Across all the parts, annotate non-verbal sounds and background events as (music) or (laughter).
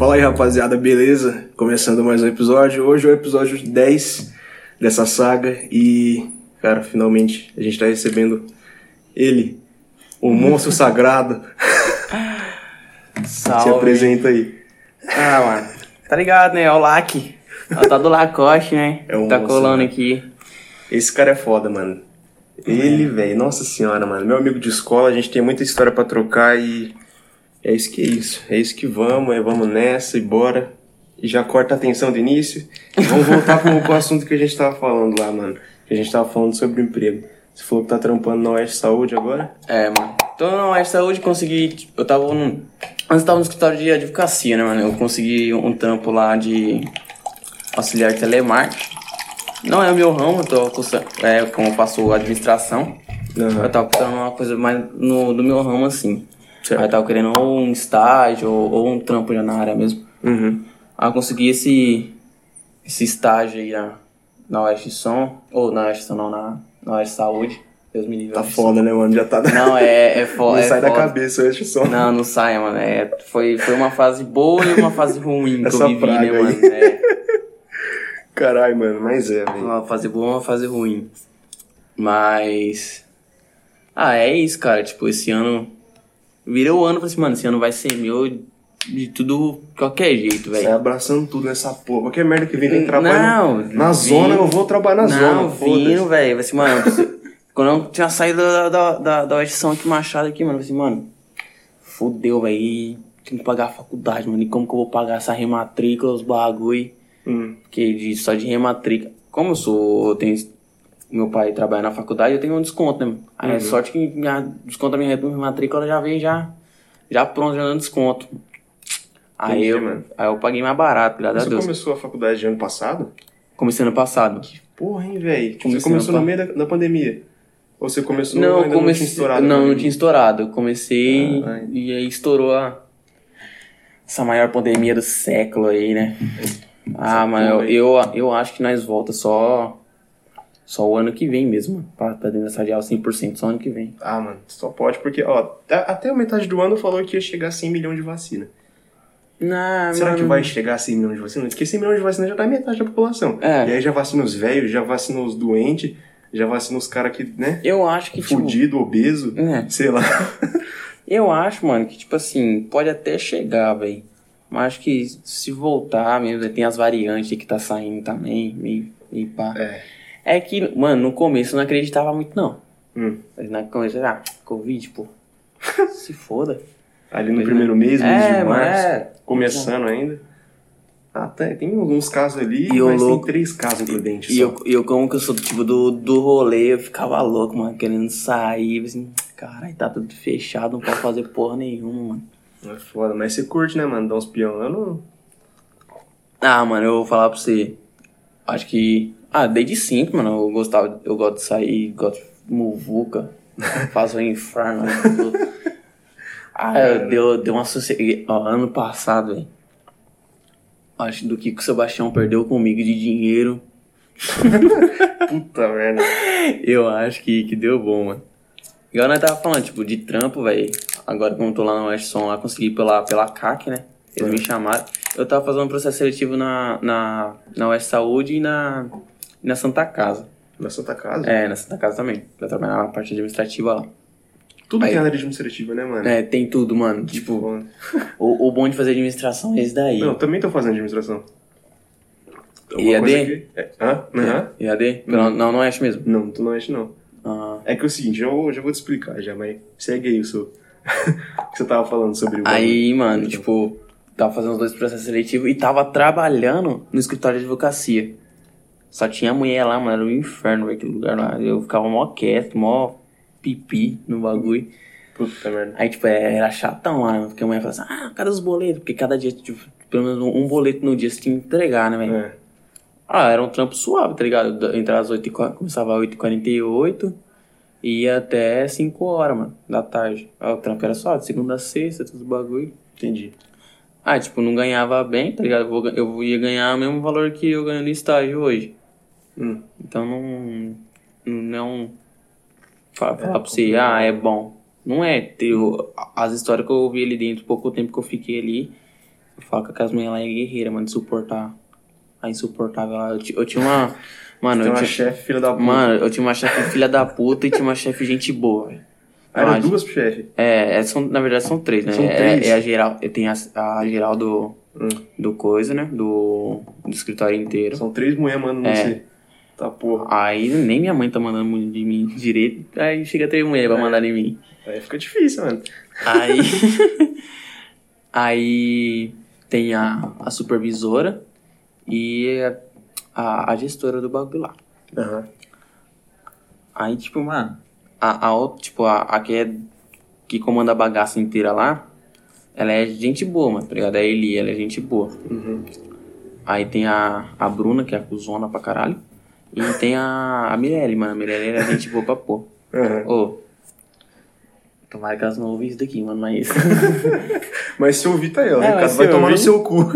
Fala aí, rapaziada, beleza? Começando mais um episódio. Hoje é o episódio 10 dessa saga e, cara, finalmente a gente tá recebendo ele, o monstro sagrado. (laughs) Salve. Se apresenta aí. Ah, mano. Tá ligado, né? É o Lac. Ela tá do Lacoste, né? É o tá moço, colando né? aqui. Esse cara é foda, mano. Ele, velho, nossa senhora, mano. Meu amigo de escola, a gente tem muita história pra trocar e é isso que é isso. É isso que vamos, é vamos nessa e bora. E já corta a atenção do início. E vamos voltar pro, pro assunto que a gente tava falando lá, mano. Que a gente tava falando sobre o emprego. Você falou que tá trampando na Oeste Saúde agora? É, mano. Tô na Oeste Saúde, consegui. Eu tava no. Antes eu tava no escritório de advocacia, né, mano? Eu consegui um trampo lá de auxiliar telemarketing. Não é o meu ramo, eu tô é, como eu faço administração. Aham. Eu tava procurando uma coisa mais no, do meu ramo, assim. Certo. Aí eu tava querendo ou um estágio ou, ou um trampo já na área mesmo. Uhum. Aí eu consegui esse, esse estágio aí na, na Oeste Som, ou na Oeste Som não, na, na Oeste Saúde. Deus me livre. Tá foda, né, mano? Já tá. Não, é, é Não foda. é sai da foda. cabeça Oeste Som. Não, não sai, mano. É, foi, foi uma fase boa e uma fase ruim que Essa eu vivi, né, aí. mano? É, (laughs) Caralho, mano, mas é, velho. uma fase boa uma fase ruim. Mas. Ah, é isso, cara. Tipo, esse ano. Virei o ano e falei assim, mano, esse ano vai ser meu de tudo, qualquer jeito, velho. Sai abraçando tudo nessa porra. Qualquer merda que vem, tem trabalho. Não, na zona, eu vou trabalhar na não, zona. foda-se. vindo, velho. Assim, mano, (laughs) quando eu tinha saído da, da, da, da edição aqui, Machado aqui, mano, eu falei assim, mano, fudeu, velho. Tenho que pagar a faculdade, mano. E como que eu vou pagar essa rematrícula, os bagulho? Hum. Porque de, só de rematrícula. Como eu sou. Eu tenho. Meu pai trabalha na faculdade, eu tenho um desconto, né? Aí Uhum. é sorte que minha desconto da minha rematrícula já vem já, já pronto, já dando desconto. Aí Entendi, eu, mano. aí eu paguei mais barato, graças Você a Deus. começou a faculdade ano passado? Comecei ano passado. Porra, hein, velho? Você começou no meio da, da pandemia? Ou você começou Não, ainda comecei. não tinha estourado? não, não tinha estourado. Eu comecei Ah, e aí estourou a, essa maior pandemia do século aí, né? Ah, mas eu, eu, eu acho que nós volta só. Só o ano que vem mesmo. Pra, pra dentro dessa aula 100%, só ano que vem. Ah, mano, só pode, porque, ó, até a metade do ano falou que ia chegar a 100 milhões de vacina. Não, Será que mano. vai chegar a 100 milhões de vacina? Porque 100 milhões de vacina já tá metade da população. É. E aí já vacina os velhos, já vacina os doentes, já vacina os caras que, né, Eu acho que, tipo. fudido, obeso, É. sei lá. (laughs) Eu acho, mano, que, tipo assim, pode até chegar, velho. Mas acho que se voltar mesmo, tem as variantes que tá saindo também, meio, meio pá. É. É que, mano, no começo eu não acreditava muito, não. Hum. Mas Na começo, ah, Covid, pô. (laughs) Se foda. Ali no Pois primeiro é. mês, mês É, de março, é. começando ainda. Ah, tem, tem alguns casos ali, E mas louco- tem três casos prudentes E só. eu, e eu, como que eu sou do tipo do, do rolê, eu ficava louco, mano, querendo sair, assim, caralho, tá tudo fechado, não pode fazer porra nenhuma, mano. É foda, mas você curte, né, mano? Dar uns peão. Eu não... Ah, mano, eu vou falar pra você. Acho que. Ah, desde sempre, mano. Eu gostava. Eu gosto de sair, gosto de muvuca. (laughs) faço o inferno. (laughs) ah, eu deu, deu uma sossegada. Ó, ano passado, velho. Acho do que o Sebastião perdeu comigo de dinheiro. (laughs) Puta merda. Eu acho que, que deu bom, mano. Igual nós tava falando, tipo, de trampo, velho. Agora como eu tô lá no West Som, lá consegui pela, pela CAC, né? Eles me chamaram. Eu tava fazendo um processo seletivo na, na, na West Saúde e na, e na Santa Casa. Na Santa Casa? É, na Santa Casa também. Pra trabalhar na parte administrativa lá. Tudo Aí- que é área administrativa, né, mano? É, tem tudo, mano. Tipo, Foda. o, o bom de fazer administração é esse daí. Não, também tô fazendo administração. E Alguma EAD? que- É. Hã? Aham. EAD? Não, não, não é mesmo. Não, tu não acha não. Ah. É que é o seguinte, eu já vou te explicar já, mas segue aí o seu... (laughs) que você tava falando sobre o Aí, mano, tipo, tava fazendo os dois processos seletivos e tava trabalhando no escritório de advocacia. Só tinha mulher lá, mano, era um inferno, aquele lugar lá. Eu ficava mó quieto, mó pipi no bagulho. Puta merda. Aí, tipo, era chatão lá, porque a mulher falava assim, ah, cadê os boletos? Porque cada dia, tipo, pelo menos um, boleto no dia você tinha que entregar, né, velho? É. Ah, era um trampo suave, tá ligado? Entre as 8 e, começava às 8h48 e ia até 5 horas, mano, da tarde. Ah, o trampo era de segunda a sexta, tudo bagulho. Entendi. Ah, tipo, não ganhava bem, tá ligado? Eu ia ganhar o mesmo valor que eu ganho no estágio hoje. Hum. Então não. Não é. Falar, falar pra você, ah, é bom. Não é. Eu, as histórias que eu ouvi ali dentro, pouco tempo que eu fiquei ali, Eu falo que aquelas mulheres lá é guerreira, mano, de suportar. A insuportável lá. Eu, eu tinha uma. (laughs) Mano, eu uma tinha. chefe, filha da puta. Mano, eu tinha uma chefe filha da puta e tinha uma chefe gente boa, velho. Ah, eram duas chefe. É, é, são, na verdade são três, né? São É- três? É, a geral. Tem a, a geral do. Hum. Do coisa, né? Do, do escritório inteiro. São três mulheres mandando É. você. Tá porra. Aí nem minha mãe tá mandando muito de mim direito. Aí chega três mulheres pra É. mandar em mim. Aí fica difícil, mano. Aí. (laughs) aí tem a, a supervisora e a, a gestora do bagulho lá. Aham. Aí, tipo, mano, a, a outra, tipo, a, a que é que comanda a bagaça inteira lá, ela é gente boa, mano, tá ligado? A Eli, ela é gente boa. Uhum. Aí tem a, a Bruna, que é a cuzona pra caralho. E tem a, a Mirelle, mano. A Mirelle é gente boa pra pôr. Aham. Ô. Tomara que elas não ouvem isso daqui, mano, mas. (laughs) Mas se ouvir, tá aí, ó. O Ricardo vai tomar no ouvir- seu cu. (laughs)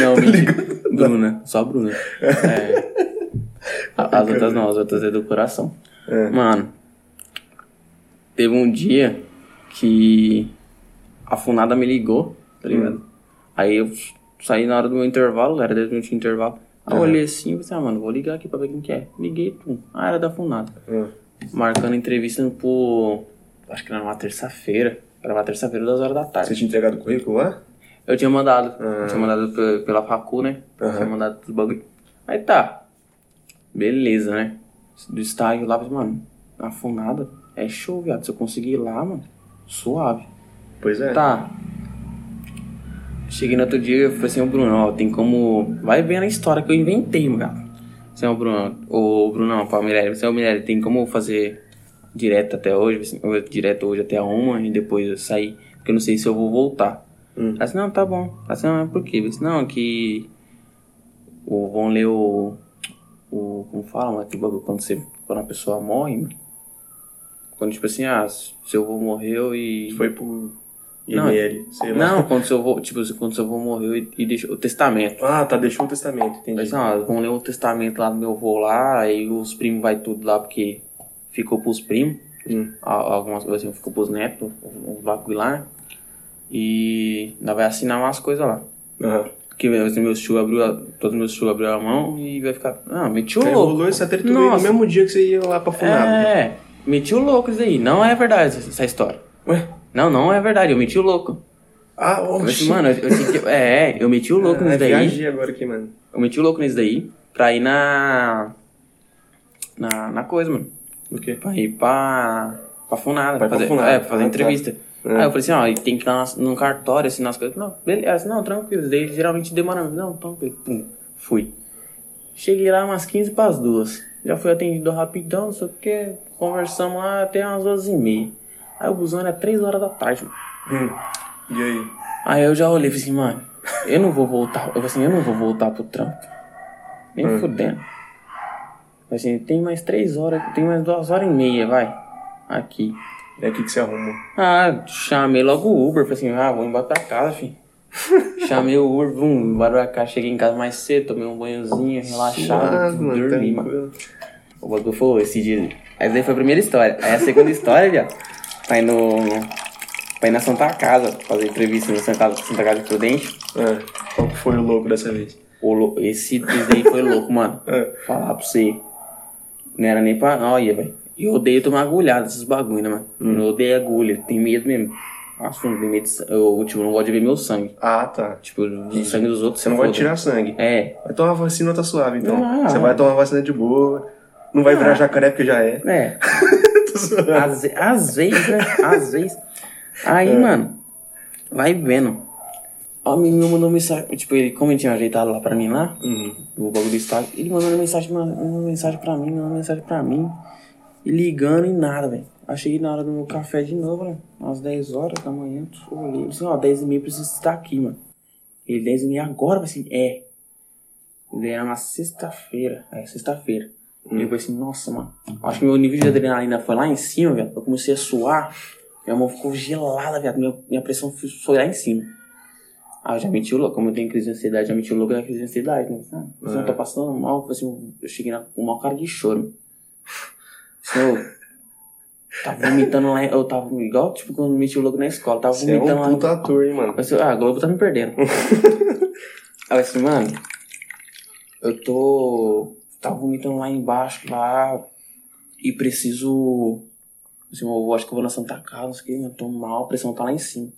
Não, (laughs) mentira. Bruna, só a Bruna. É. As outras não, as outras é do coração. É. Mano, teve um dia que a Funada me ligou, tá ligado? Aí eu saí na hora do meu intervalo, era 10 minutos de intervalo. Aí eu Uhum. olhei assim e pensei, ah, mano, vou ligar aqui pra ver quem que é. Liguei, pum. Ah, era da Funada. Hum. Marcando entrevista por. Acho que era numa terça-feira. Era uma terça-feira, duas horas da tarde. Você tinha entregado o currículo lá? Eu tinha mandado. Ah. Eu tinha mandado pe- pela facu, né? Aham. Tinha mandado os bagulho. Aí tá. Beleza, né? Do estágio lá, mano, na funada. É show, viado. Se eu conseguir ir lá, mano, suave. Pois é. Tá. Cheguei no outro dia e falei assim, ô Bruno, ó, tem como. Vai vendo a história que eu inventei, meu cara. Assim, ô Bruno, ô Bruno, não, pra Mirelle, assim, ô Mirelle, tem como fazer direto até hoje, assim, direto hoje até a uma e depois eu sair, porque eu não sei se eu vou voltar. Hum. Assim, não, tá bom. Assim, não, por quê? Disse, não, que. O, vão ler o. O. Como fala, mano? Aquele bagulho quando, você, quando a pessoa morre, mano. Quando, tipo assim, ah, se eu vou morrer e. Foi Não, IML, sei lá. Não, quando seu avô, tipo, quando seu avô morreu e, e deixou o testamento. Ah, tá, deixou o testamento, entendi. Mas não, vão ler o testamento lá do meu avô lá, aí os primos vai tudo lá, porque ficou pros primos, Hum. algumas coisas assim, ficou pros netos, uns bagulho lá. E ainda vai assinar umas coisas lá. Aham. Que assim, meus tio abriu, a- todos meus tio abriu a mão e vai ficar. Ah, meti o Aí louco. rolou essa treta no mesmo dia que você ia lá pra Funado. É, meti o louco isso aí. Não é verdade essa, essa história. Ué? Não, não é verdade, eu meti o louco. Ah, assim, oxi. mano, eu, eu senti- é, eu meti o louco Ah, nisso daí. viajei agora aqui, mano. Eu meti o louco nisso daí pra ir na. Na, na coisa, mano. O quê? Pra ir pra. pra Funada. Pra pra fazer, Funada. É, pra fazer Ah, tá. entrevista. É. Aí eu falei assim, ó, tem que ir lá num cartório, assinar as coisas. Não, beleza, não, tranquilo. Daí geralmente demora. Não, tranquilo. Pum, fui. Cheguei lá umas 15 pras duas. Já fui atendido rapidão, não sei o que. Conversamos lá até umas duas e meia. Aí o busão era 3 horas da tarde, mano. Hum. E aí? Aí eu já olhei e falei assim, mano, eu não vou voltar. Eu falei assim, eu não vou voltar pro trampo. Nem Hum. fudendo. Falei assim, tem mais três horas, tem mais duas horas e meia, vai. Aqui. É aqui que você arruma. Ah, chamei logo o Uber. Falei assim, ah, vou embora pra casa, filho. (laughs) chamei o Uber, vum, embora pra cá. Cheguei em casa mais cedo, tomei um banhozinho, relaxado, mano, dormi, mano. O bagulho foi esse dia. Essa daí foi a primeira história. Aí a segunda história, viado, pra ir no... Pra ir na Santa Casa, fazer entrevista na Santa, Santa Casa de Prudente. Ah, qual que foi o louco dessa vez? O esse, daí foi louco, mano. (laughs) É. Falar pra você. Não era nem pra. Olha, velho. Eu odeio tomar agulhada, esses bagulho, né, mano? Hum. Eu odeio agulha, tenho medo mesmo. Nossa, não tenho medo de. Eu, tipo, não gosto de ver meu sangue. Ah, tá. Tipo, o sangue dos outros. Você não vai foda. tirar sangue. É, Vai tomar vacina, tá suave, então. Ah. Você vai tomar vacina de boa. Não vai virar jacaré porque já é. é. (laughs) Às, às vezes, né? Às vezes. Aí, É. mano, vai vendo. Ó, o menino mandou mensagem. Tipo, ele, como ele tinha ajeitado lá pra mim lá, Uhum. o bagulho do estágio, ele mandou uma mensagem, mandou uma mensagem pra mim, mandou uma mensagem pra mim. E ligando e nada, velho. Aí cheguei na hora do meu café de novo, né? Às 10 horas da manhã, olhei. Disse, ó, 10 e meia preciso estar aqui, mano. Ele, 10 e meia agora? Assim, é. Ele era uma sexta-feira. É, sexta-feira. E eu assim, nossa, mano. Acho que meu nível de adrenalina foi lá em cima, velho. Eu comecei a suar. Minha mão ficou gelada, velho. Minha, minha pressão foi- lá em cima. Ah, eu já meti o louco. Como eu tenho crise de ansiedade, já meti o louco na crise de ansiedade, né? Ah, você não tá passando mal. Eu falei assim, eu cheguei na, com uma cara de choro. Senhor, Tava vomitando lá, eu tava igual, tipo, quando meti o louco na escola, tava Você é vomitando um lá. puta ator, hein, mano? Ah, a Globo tá me perdendo. (laughs) Aí eu assim, mano, eu tô. Tava vomitando lá embaixo, lá. E preciso. Assim, eu acho que eu vou na Santa Casa, não sei o que, eu tô mal, a pressão tá lá em cima.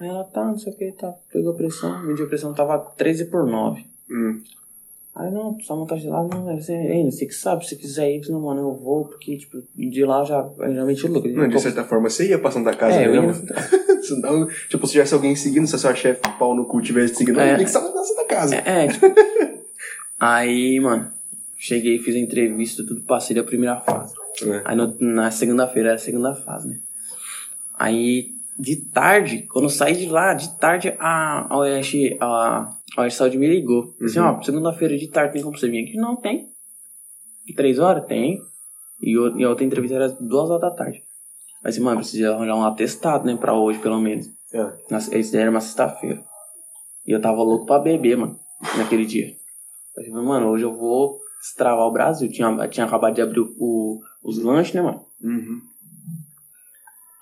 Aí ela tá, não sei o que, tá. Pegou a pressão, mediu a pressão, tava 13 por 9. Hum. Aí não, sua mão tá gelada, não, você, ei, você que sabe, se quiser ir, não, mano, eu vou, porque, tipo, de lá eu já, eu já meti o louco. Não, de certa forma, você ia pra Santa Casa É, eu ia mesmo. na Se não, tipo, se tivesse alguém seguindo, se a sua chefe pau no cu tivesse seguindo, É. não, tem que na Santa Casa. É, é, tipo. (laughs) aí, mano, cheguei, fiz a entrevista, tudo passei da primeira fase. É. Aí no- na segunda-feira era a segunda fase, né? Aí, de tarde, quando eu saí de lá, de tarde, a, a a, a Saúde me ligou. Assim, Uhum. ó, segunda-feira de tarde tem como você vir aqui? Não, tem. Três horas? Tem. E, o- e a outra entrevista era duas horas da tarde. Aí assim, mano, precisa arranjar um atestado, né, pra hoje, pelo menos. É. Eles deram uma sexta-feira. E eu tava louco pra beber, mano, naquele dia. Eu falei, mano, hoje eu vou destravar o Brasil. Tinha, tinha acabado de abrir o- os lanches, né, mano? Uhum.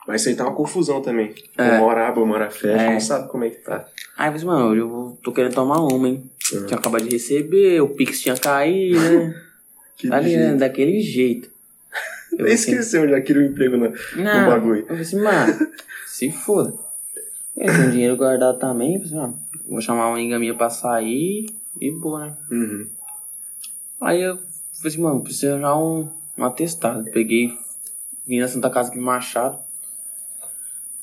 Mas isso aí tá uma confusão também. É. Uma abre, uma fecha, É. não sabe como é que tá. Aí eu falei, mano, eu tô querendo tomar uma, hein? Uhum. Tinha acabado de receber, o Pix tinha caído, né? (laughs) Que tá jeito. Daquele jeito. (laughs) Eu Nem assim, esqueceu onde aquele emprego no, no não, bagulho. Eu falei assim, mano, se foda. Eu tenho dinheiro guardado também, eu falei assim, mano, vou chamar uma amiga minha pra sair e boa, né? Uhum. Aí eu falei assim, mano, preciso arranjar um, um atestado. Peguei, vim na Santa Casa de Machado,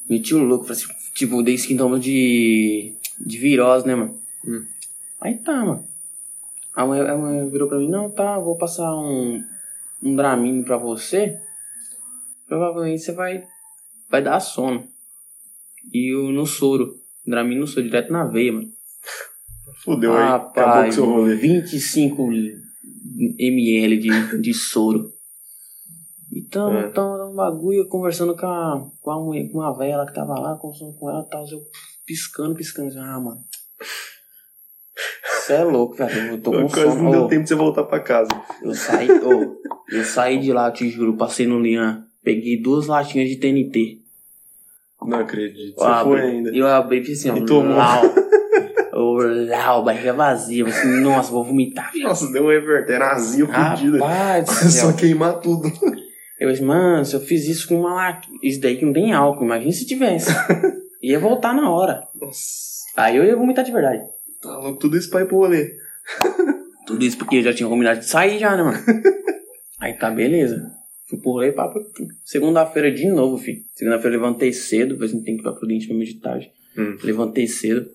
meti o louco, falei assim, tipo, dei sintoma de, de virose, né, mano? Hum. Aí tá, mano. A mãe, a mãe virou pra mim, não, tá, vou passar um, um Dramin pra você. Provavelmente você vai, vai dar sono. E o no soro. Dramin no soro, direto na veia, mano. Fudeu aí. Acabou com Rapaz, seu rolê. 25 ml de, de soro. E tamo, É. tamo no bagulho, conversando com a, com a mulher, com a velha lá que tava lá, conversando com ela e tal, eu piscando, piscando. Ah, mano. Você é louco, velho. Eu tô com Quase sono. não deu tempo de você voltar pra casa. eu saí, ô, eu saí de lá, te juro, passei no Lian, peguei duas latinhas de TNT. Não acredito. Você Eu abri- foi ainda. Eu abri e assim, ó, E tomou. lau. Lau, barriga vazia. Eu falei assim, nossa, vou vomitar. Nossa, deu um reverter, azia do Só queimar tudo. eu assim, mano, se eu fiz isso com uma latinha, isso daí que não tem álcool, imagina se tivesse. (laughs) ia voltar na hora. Nossa. Aí eu ia vomitar de verdade. Tá louco, tudo isso pra ir pro rolê. (laughs) Tudo isso porque eu já tinha combinado de sair já, né, mano? (laughs) Aí tá, beleza. Fui pro rolê, papo. Segunda-feira de novo, filho. Segunda-feira eu levantei cedo, depois não tem que ir pra Prudente de tarde. Hum. Levantei cedo.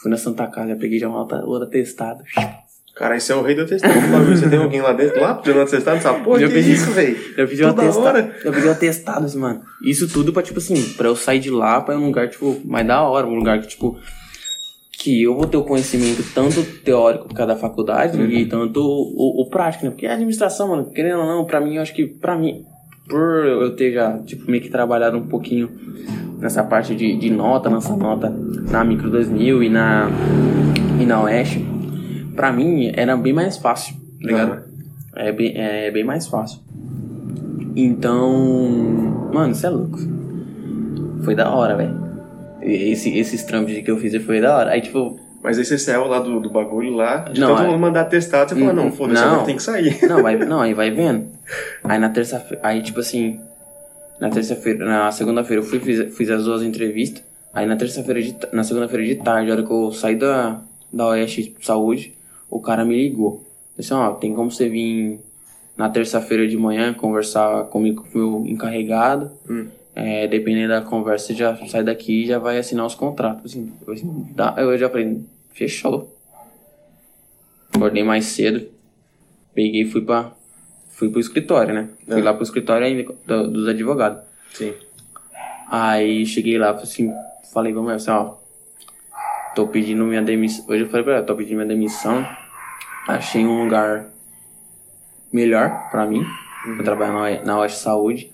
Fui na Santa Casa, peguei já uma outra, outra testada. Cara, esse é o rei do atestado. Bagulho, Você tem alguém lá dentro, lá, pedindo atestado? Sabe, pô, Já que pedi- isso, velho? Eu pedi um atestado. Eu pedi um atestado, assim, mano. Isso tudo pra, tipo assim, pra eu sair de lá pra um lugar, tipo, mais da hora. Um lugar que, tipo, que eu vou ter o conhecimento tanto teórico por causa da faculdade Uhum. e tanto o, o prático, né? Porque a administração, mano, querendo ou não, pra mim, eu acho que, pra mim, por eu ter já, tipo, meio que trabalhado um pouquinho nessa parte de, de nota, lançar nota na Micro 2000 e na, e na Oeste, pra mim era bem mais fácil, tá ligado? Aham. É bem, é bem mais fácil. Então, mano, isso é louco. Foi da hora, velho. Esse, esses trâmites que eu fiz foi da hora. Aí, tipo, Mas aí você saiu lá do, do bagulho lá, de Não, todo é- mundo mandar atestado, você falou, não, foda-se, Não. agora tem que sair. (laughs) não, vai, não, aí vai vendo. (laughs) Aí na terça-feira, aí tipo assim, na terça-feira, na segunda-feira eu fui, fiz, fiz as duas entrevistas. Aí na terça-feira, de na segunda-feira de tarde, a hora que eu saí da, da Oeste Saúde, o cara me ligou. Disse, ó, tem como você vir na terça-feira de manhã conversar comigo com o meu encarregado. Hum. É, dependendo da conversa, você já sai daqui e já vai assinar os contratos. Assim, eu, assim, eu já falei, fechou. Acordei mais cedo. Peguei e fui pra. Fui pro escritório, né? Fui É. lá pro escritório ainda do- dos advogados. Sim. Aí cheguei lá, assim, falei pra mulher assim, ó. Tô pedindo minha demissão. Hoje eu falei pra ela, tô pedindo minha demissão. Achei um lugar melhor pra mim. Eu trabalho na, na Oeste Saúde.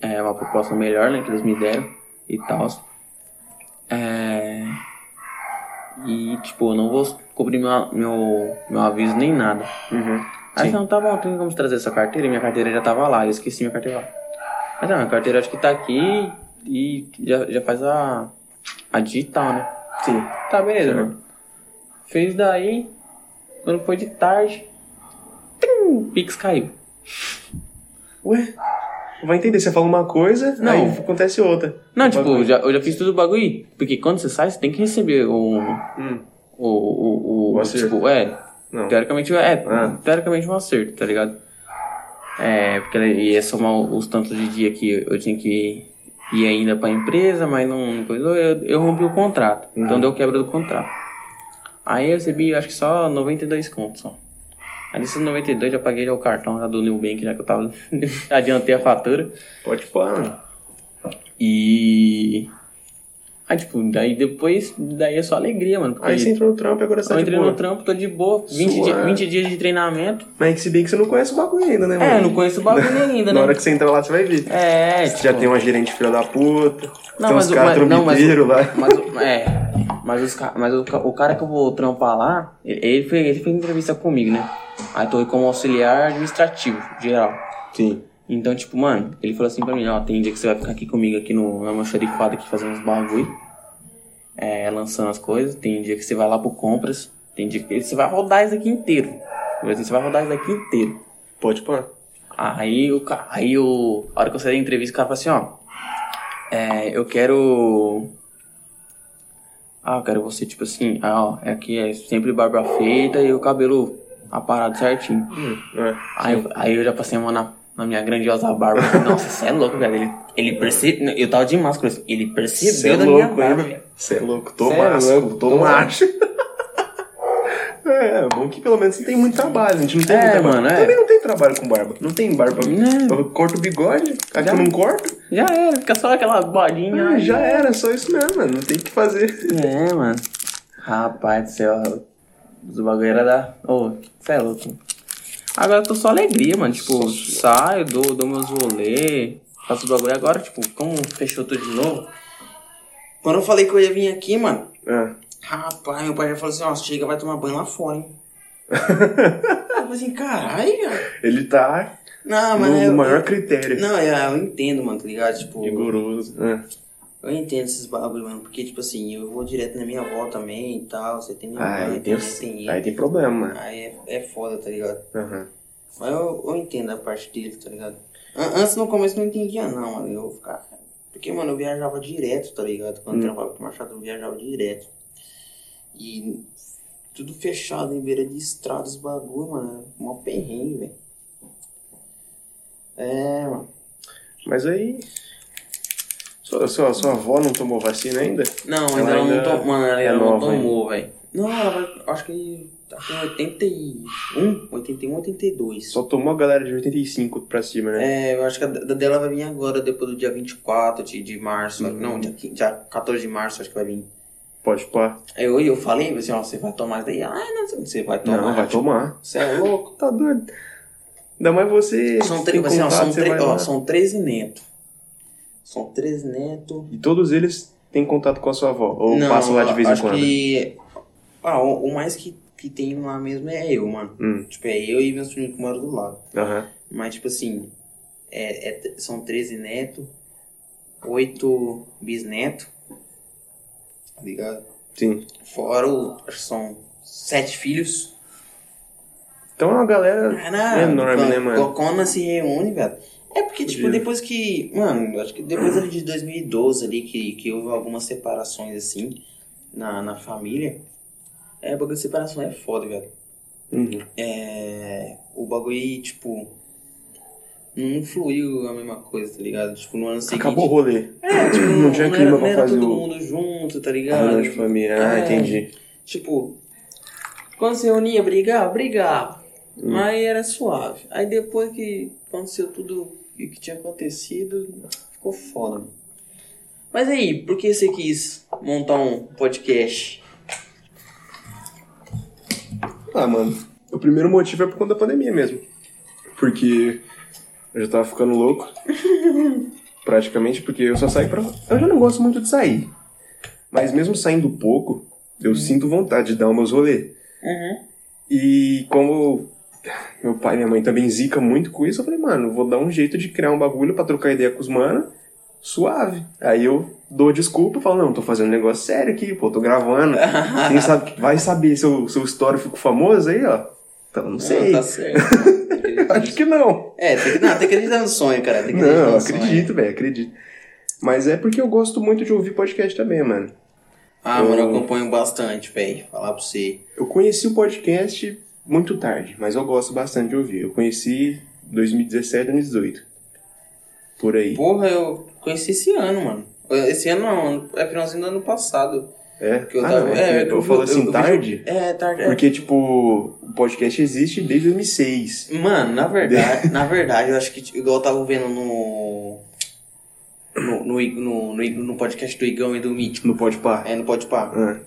É uma proposta melhor, né? Que eles me deram e tal. É... E, tipo, eu não vou cobrir meu, meu, meu aviso nem nada. Uhum. Aí Sim. não, tá bom, tem como trazer essa carteira? E minha carteira já tava lá, eu esqueci minha carteira lá. Mas não, a carteira acho que tá aqui e já, já faz a, a digital, né? Sim. Tá, beleza, Certo. mano. Fez daí, quando foi de tarde, tim, o Pix caiu. Ué? Vai entender, você fala uma coisa, Não. aí acontece outra. Não, tipo, eu já, eu já fiz tudo o bagulho. Porque quando você sai, você tem que receber o. Hum, O. O. o, O acerto. tipo, é. não. Teoricamente é. Ah. Teoricamente um acerto, tá ligado? É, porque ia somar os tantos de dia que eu tinha que ir ainda pra empresa, mas não coisou, eu, eu rompi o contrato. Então Uhum. deu quebra do contrato. Aí eu recebi, acho que só 92 contos só. Aí desses 92 já paguei já o cartão já do Nubank, já que eu tava. (laughs) adiantei a fatura. Pode pôr, mano. E. Aí, tipo, daí depois, daí é só alegria, mano. Aí você entrou no trampo e agora você eu tá de entrei boa. no trampo, tô de boa. 20, Suave. di- 20 dias de treinamento. Mas é que se bem que você não conhece o bagulho ainda, né, mano? É, eu não conheço o bagulho (laughs) ainda, Na né? hora que você entrar lá, você vai ver. É, tipo, já tem uma gerente filha da puta, Não, tem uns mas o- caras trombiteiros lá. Mas, é, mas, os, mas o, o cara que eu vou trampar lá, ele, ele fez, ele fez entrevista comigo, né? Aí tô como auxiliar administrativo, geral. Sim. Então, tipo, mano, ele falou assim pra mim, ó, tem dia que você vai ficar aqui comigo aqui no, na aqui fazendo uns bagulho. É, lançando as coisas. Tem dia que você vai lá pro compras. Tem dia que você vai rodar isso aqui inteiro. Você vai rodar isso aqui inteiro. Pode pôr. Aí o aí o a hora que eu saí da entrevista, o cara falou assim, ó, é, eu quero Ah, eu quero você tipo assim, ah, ó, aqui é sempre barba feita e o cabelo aparado certinho. Hum, é. Aí, eu- aí eu já passei a mão na, na minha grandiosa barba. (laughs) Nossa, você é louco, velho. Ele, ele percebeu. Eu tava de máscara, assim, ele percebeu Você é da minha louco, barba. hein? Você é louco, tô Cê é macho, louco, tô tô- macho. É, é bom que pelo menos você tem muito trabalho. A gente não tem É, muito trabalho. mano, é. Também não tem trabalho com barba. Não tem barba. Né? Eu corto o bigode, aqui Já. eu não corto. Já era, fica só aquela bolinha. Ah, já era, só isso mesmo, mano. Não tem o que fazer. É, mano. Rapaz do céu. Os bagulho era da. Ô, você é louco. Agora eu tô só alegria, mano. Tipo, saio, dou, dou meus rolê, faço os bagulho. Agora, tipo, como fechou tudo de novo. Quando eu falei que eu ia vir aqui, mano. É. Rapaz, meu pai já falou assim: ó, chega, vai tomar banho lá fora, hein. (laughs) eu falei assim, caralho. Ele tá Não, mas no eu, maior critério. Não, eu, eu entendo, mano, tá ligado? Tipo. Rigoroso. É. Eu entendo esses bagulho, mano, porque, tipo assim, eu vou direto na minha avó também e tal, você tem minha Ah, mãe, aí tem, tem, aí tem problema, mano. Aí é, é foda, tá ligado? Aham. Mas eu, eu entendo a parte dele, tá ligado? An- Antes, no começo, eu não entendia, não, mano, eu ficava... Porque, mano, eu viajava direto, tá ligado? Quando Hum. eu trabalhava com o Machado, eu viajava direto. E tudo fechado, em beira de estrada, os bagulho, mano, mó perrengue, velho. É, mano. Mas aí. Sua, sua, sua avó não tomou vacina ainda? Não, Ela ainda ela não ainda tomou, mano, ela é não nova tomou, velho. Não, ela vai, acho que tá com 81, 81, 82. Só tomou a galera de 85 pra cima, né? É, eu acho que a da dela vai vir agora, depois do dia 24 de, de março. Uhum. Não, dia, 15 dia 14 de março acho que vai vir. Pode pá. Eu, eu falei, assim, ó, você vai tomar isso daí? Ah, não, você vai tomar. Não, vai tipo, tomar. Você é louco? Tá doido. Ainda mais você. São, três assim, ó, são, tre- ó, são 13 netos. São 13 netos. E todos eles têm contato com a sua avó? Ou não, passam lá de vez em quando? que... Ah, o, o mais que, que tem lá mesmo é eu, mano. Hum, Tipo, é eu e meus filhos que moram do lado. aham. Mas, tipo assim, é, é- são 13 netos, 8 bisnetos, tá ligado? Sim. Fora, o, acho que são 7 filhos. Então é uma galera Cara, enorme, né, mano? Quando se reúne, velho. É porque, tipo, Podia. depois que. Mano, acho que depois ali de 2012 ali, que, que houve algumas separações assim na, na família. É, o bagulho de separação é foda, velho. Uhum. É. O bagulho, tipo. Não fluiu a mesma coisa, tá ligado? Tipo, no ano seguinte. Acabou o rolê. É, tipo, Não tinha era- clima não pra era fazer todo o- mundo junto, tá Ah, ligado? de família. Ah, É. entendi. Tipo, quando se reunia, brigava, brigava. Hum. Mas era suave. Aí depois que aconteceu tudo o que tinha acontecido, ficou foda. mano. Mas aí, por que você quis montar um podcast? Ah, mano. O primeiro motivo é por conta da pandemia mesmo. Porque eu já tava ficando louco. (laughs) Praticamente, porque eu só saio pra. Eu já não gosto muito de sair. Mas mesmo saindo pouco, eu sinto vontade de dar os meus rolês. Uhum. E como meu pai e minha mãe também zica muito com isso. Eu falei, mano, vou dar um jeito de criar um bagulho pra trocar ideia com os mano, suave. Aí eu dou desculpa, falo, não, tô fazendo um negócio sério aqui, pô, tô gravando. (laughs) Quem sabe, vai saber se eu, se eu estouro e fico famoso aí, ó. Então, não sei. Não, tá certo. (laughs) (laughs) Acho que não. É, tem que, não, tem que acreditar no sonho, cara. Tem que Não, acredito, velho, acredito. Mas é porque eu gosto muito de ouvir podcast também, mano. Ah, mano, eu acompanho bastante, velho. Falar pra você. Eu conheci o podcast muito tarde, mas eu gosto bastante de ouvir. Eu conheci 2017, 2018. Por aí. Porra, eu conheci esse ano, mano. Esse ano não, é finalzinho do ano passado. É? Que eu ah, tava- não, é, é, eu, eu- falo assim, eu- tarde, É, tarde. é. porque, tipo, o podcast existe desde 2006. Mano, na (laughs) verdade, na verdade, eu acho que igual eu tava vendo no. No, no, no, no, no podcast do Igão e do Mítico. No Podpah. É, no Podpah. Ah,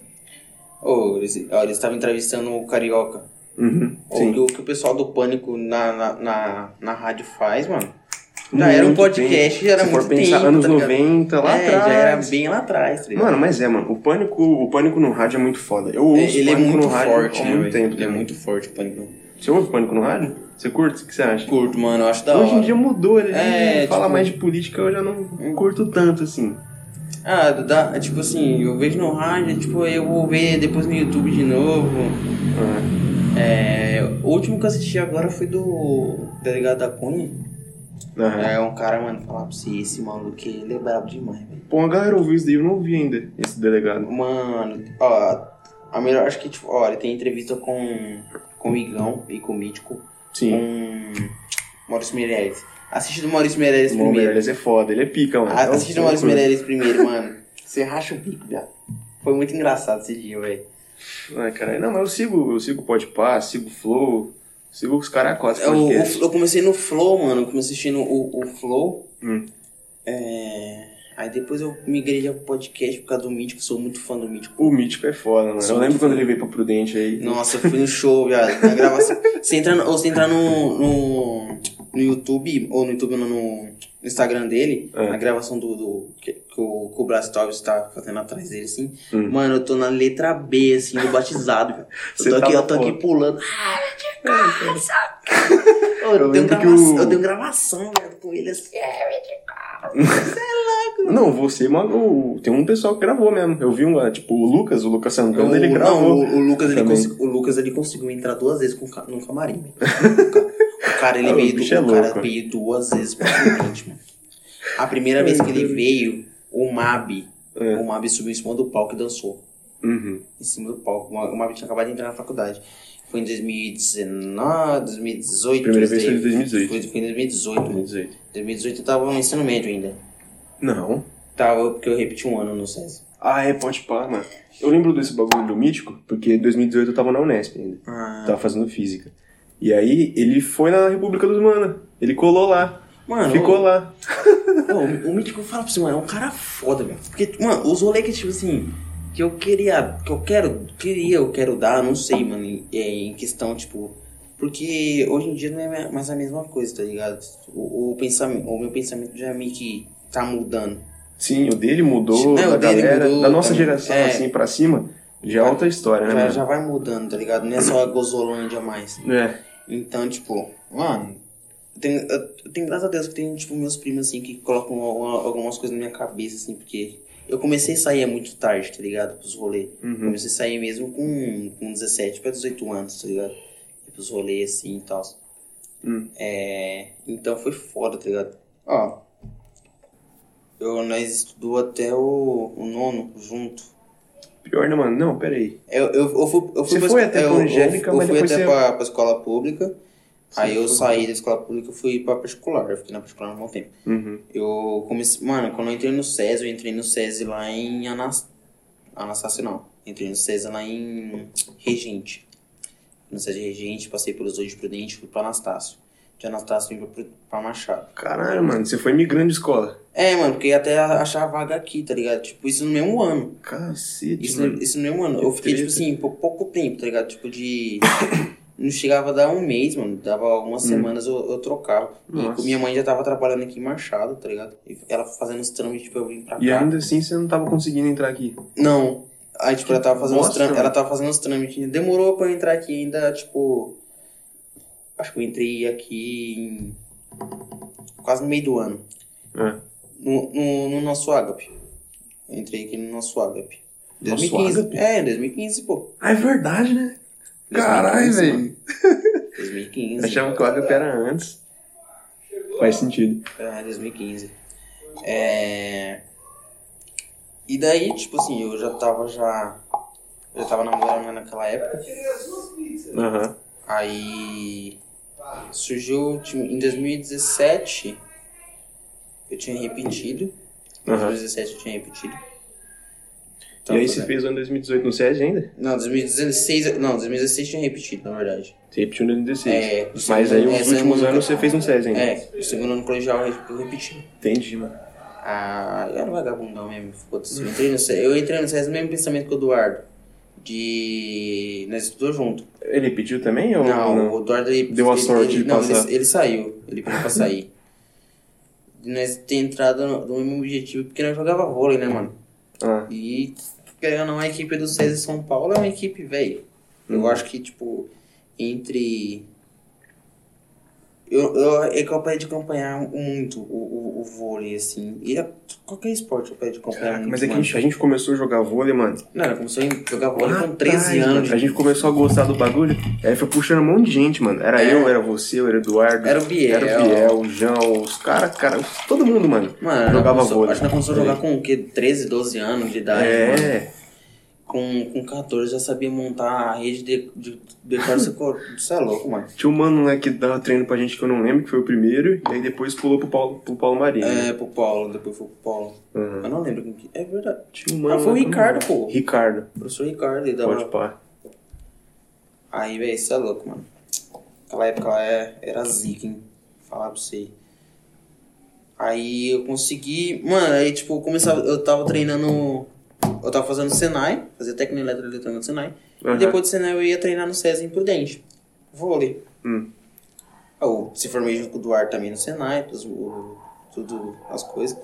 Ô, eles estavam entrevistando o Carioca. uhum, O que, o que o pessoal do Pânico na, na, na, na rádio faz, mano. Já era um podcast, tempo. já era Se for muito pensar, tempo, anos tá ligado? 90, lá é, atrás. já era bem lá atrás, tá? Mano, mas é, mano, o pânico, o pânico no rádio é muito foda. Eu ouço É, ele é pânico muito no rádio forte, há né, muito velho? tempo. Ele é muito forte, o Pânico. Você ouve pânico no rádio? Você curte? O que você acha? Curto, mano, eu acho da Hoje em hora. dia mudou, ele É, fala tipo- mais de política, eu já não curto tanto, assim. Ah, dá, tipo assim, eu vejo no rádio, tipo, eu vou ver depois no YouTube de novo. Ah, É, o último que eu assisti agora foi do Delegado da Cunha. Aham. É um cara, mano, falar pra você, esse maluco, ele é brabo demais, velho. Pô, a galera ouviu isso daí, eu não ouvi ainda, esse delegado. Mano, ó, a melhor, acho que, tipo, ó, ele tem entrevista com, com o Igão e com o Mítico, Sim. com Maurício Meirelles. Assiste do Maurício Meirelles O primeiro. Meirelles é foda, ele é pica, mano. Ah, Assiste do Maurício. Meirelles primeiro, mano. Você racha o bico, viado. Foi muito engraçado esse dia, velho. Ai, caralho. Não, mas eu sigo, eu sigo o Podpah, sigo o Flow, sigo os caracotes Eu, podcast. eu comecei no Flow, mano. Eu comecei assistindo o, o Flow. Hum. É... Aí depois eu migrei já pro podcast por causa do Mítico. Sou muito fã do Mítico. O Mítico é foda, mano. Sou eu lembro quando fã. ele veio pra Prudente aí. Nossa, eu fui no show, viado. Na gravação. Você entrar no, ou você entrar no, no, no YouTube, ou no YouTube, não, no Instagram dele, É. na gravação do, do que, que o, que o Brás Torres tá fazendo atrás dele, assim. Hum. Mano, eu tô na letra B, assim, do batizado, velho. (laughs) Eu Você tô, aqui, tava eu tô aqui pulando. (laughs) Ô, Eu eu, tenho gravação, o- eu tenho gravação, velho, com ele assim. (laughs) Não, você, mano, tem um pessoal que gravou mesmo. Eu vi um, tipo, o Lucas, o Lucas Santana, ele O- gravou. Não, o, o Lucas, ele o Lucas ele conseguiu entrar duas vezes com, ca- num camarim. Cara, ele Ah, veio, é o cara veio duas vezes pra frente, mano. A primeira vez que ele veio, o Mab, É. o Mab subiu em cima do palco e dançou. Uhum. Em cima do palco. O Mab tinha acabado de entrar na faculdade. Foi em 2019, 2018. Primeira vez foi em daí. 2018. Foi, foi em 2018. 2018. 2018 eu tava no ensino médio ainda. Não. Tava porque eu repeti um ano no SESI. Ah, é, pode pá, mano. Eu lembro desse bagulho do Mítico, porque em 2018 eu tava na Unesp ainda. Ah, Tava fazendo física. E aí, ele foi na República dos Mana. Ele colou lá. Mano, ficou ô- lá. Ô, o o Mítico fala pra você, mano, é um cara foda, velho. Porque, mano, os rolês que, tipo assim, que eu queria, que eu quero, queria, eu quero dar, não sei, mano, em, é, em questão, tipo. Porque hoje em dia não é mais a mesma coisa, tá ligado? O, o, pensamento, o meu pensamento já meio que tá mudando. Sim, o dele mudou, É, o da dele galera, mudou da nossa também. geração, É. assim, pra cima, já é outra história, né, Já, mano? já vai mudando, tá ligado? Não é só a Gozolândia mais. É. Então, tipo, mano, eu tenho, eu tenho graças a Deus que tem, tipo, meus primos, assim, que colocam alguma- algumas coisas na minha cabeça, assim, porque eu comecei a sair muito tarde, tá ligado? Pros rolês. Uhum. Comecei a sair mesmo com, com 17 pra 18 anos, tá ligado? Ir pros rolês, assim, e tal. Hum. É, então foi foda, tá ligado? Ó, eu, nós estudou até o, o nono junto. Pior, né, mano? Não, peraí. Eu, eu, eu fui, eu fui Você pra foi até eu, pra eu- Angélica, eu, mas fui até você- pra, pra escola pública. aí eu foi- saí da escola pública e fui pra particular. Eu fiquei na particular um bom tempo. Uhum. Eu comecei. Mano, quando eu entrei no SESI, eu entrei no SESI lá em Anas... Anastácio, não. Entrei no SESI lá em Regente. No SESI Regente, passei pelos dois de Prudente, fui pra Anastácio. De Anastácio vim pra, pra Machado. Caralho, mano, você foi migrando de escola. É, mano, porque até achar vaga aqui, tá ligado? Tipo, isso no mesmo ano. Cacete, Isso, mano. isso no mesmo ano. Que Eu fiquei, tipo treta. assim, pou- pouco tempo, tá ligado? Tipo, de. (coughs) Não chegava a dar um mês, mano. Dava algumas semanas eu, eu trocava. Hum. Nossa. E minha mãe já tava trabalhando aqui em Machado, tá ligado? E ela fazendo os trâmites pra eu vir pra E cá. ainda assim você não tava conseguindo entrar aqui. Não. Aí, tipo, ela tava fazendo os bosta, trâmites. Ela tava fazendo os trâmites. Demorou pra eu entrar aqui ainda, tipo. Acho que eu entrei aqui em. quase no meio do ano. É. No, no, no nosso Agape. Eu entrei aqui no nosso Agape. Nosso 2015. Agape? É, 2015, pô. Ah, é verdade, né? Caralho, 2015, velho. 2015. Eu achava que o Agape era antes. Faz sentido. É, 2015. É... E daí, tipo assim, eu já tava já. Já tava namorando naquela época. Aham. Aí surgiu tipo, em 2017 eu tinha repetido. Em Aham. 2017 eu tinha repetido. E Tava aí você fazendo- fez o ano 2018 no SESI ainda? Não, 2016. Não, 2016 tinha repetido, na verdade. Você repetiu no 2016. É, o Mas segundo- aí é, os últimos segundo- anos você fez no SESI ainda. É, o segundo ano colegial eu repeti. Entendi, mano. Ah, eu era um vagabundão mesmo. Eu entrei no SES, eu entrei no SES no mesmo pensamento que o Eduardo. De. Nós estudou junto. Ele repetiu também ou Não, não? o Eduardo ele, Deu a sorte ele, de não, passar. Ele, ele saiu. Ele pediu pra sair. (laughs) Nós ter entrado no, no mesmo objetivo, porque nós jogava vôlei, né, mano? Ah, E querendo ou não, a equipe do SESI São Paulo é uma equipe, velho. Eu Uhum. acho que, tipo, entre. Eu, eu, é que eu pego de acompanhar muito o, o, o vôlei, assim. E é- qualquer esporte eu pego de acompanhar caraca, muito. mas é que a gente, a gente começou a jogar vôlei, mano. Não, ela começou a jogar vôlei Lá com 13 atrás, anos. A gente começou a gostar do bagulho. Aí foi puxando um monte de gente, mano. Era É. eu, era você, eu era o Eduardo. Era o Biel. Era o Biel, o João, os caras, cara, todo mundo, mano. Mano, jogava começou, vôlei. acho que começou a jogar com o quê? 13, 12 anos de idade, mano. Com, com 14 já sabia montar a rede de, de, de (laughs) Você é louco, mano. Tinha um mano lá que dava treino pra gente que eu não lembro, que foi o primeiro. E aí depois pulou pro Paulo, pro Paulo Marinho. É, pro Paulo, depois foi pro Paulo. Uhum. Eu não lembro quem que. É verdade. Tinha um mano Ah, foi o Ricardo, pô. Ricardo. O professor Ricardo, ele dava. Pode pá. Aí, velho, isso é louco, mano. Aquela época lá é- era zica, hein? Falar pra você. Aí eu consegui. Mano, aí tipo, eu começava. Eu tava treinando. Eu tava fazendo Senai, fazia técnica em eletroeletrônica no Senai. Aham. E depois do Senai eu ia treinar no SESI em Prudente. Vôlei. Hum. Eu se formei junto com o Duarte também no Senai, tudo, as coisas.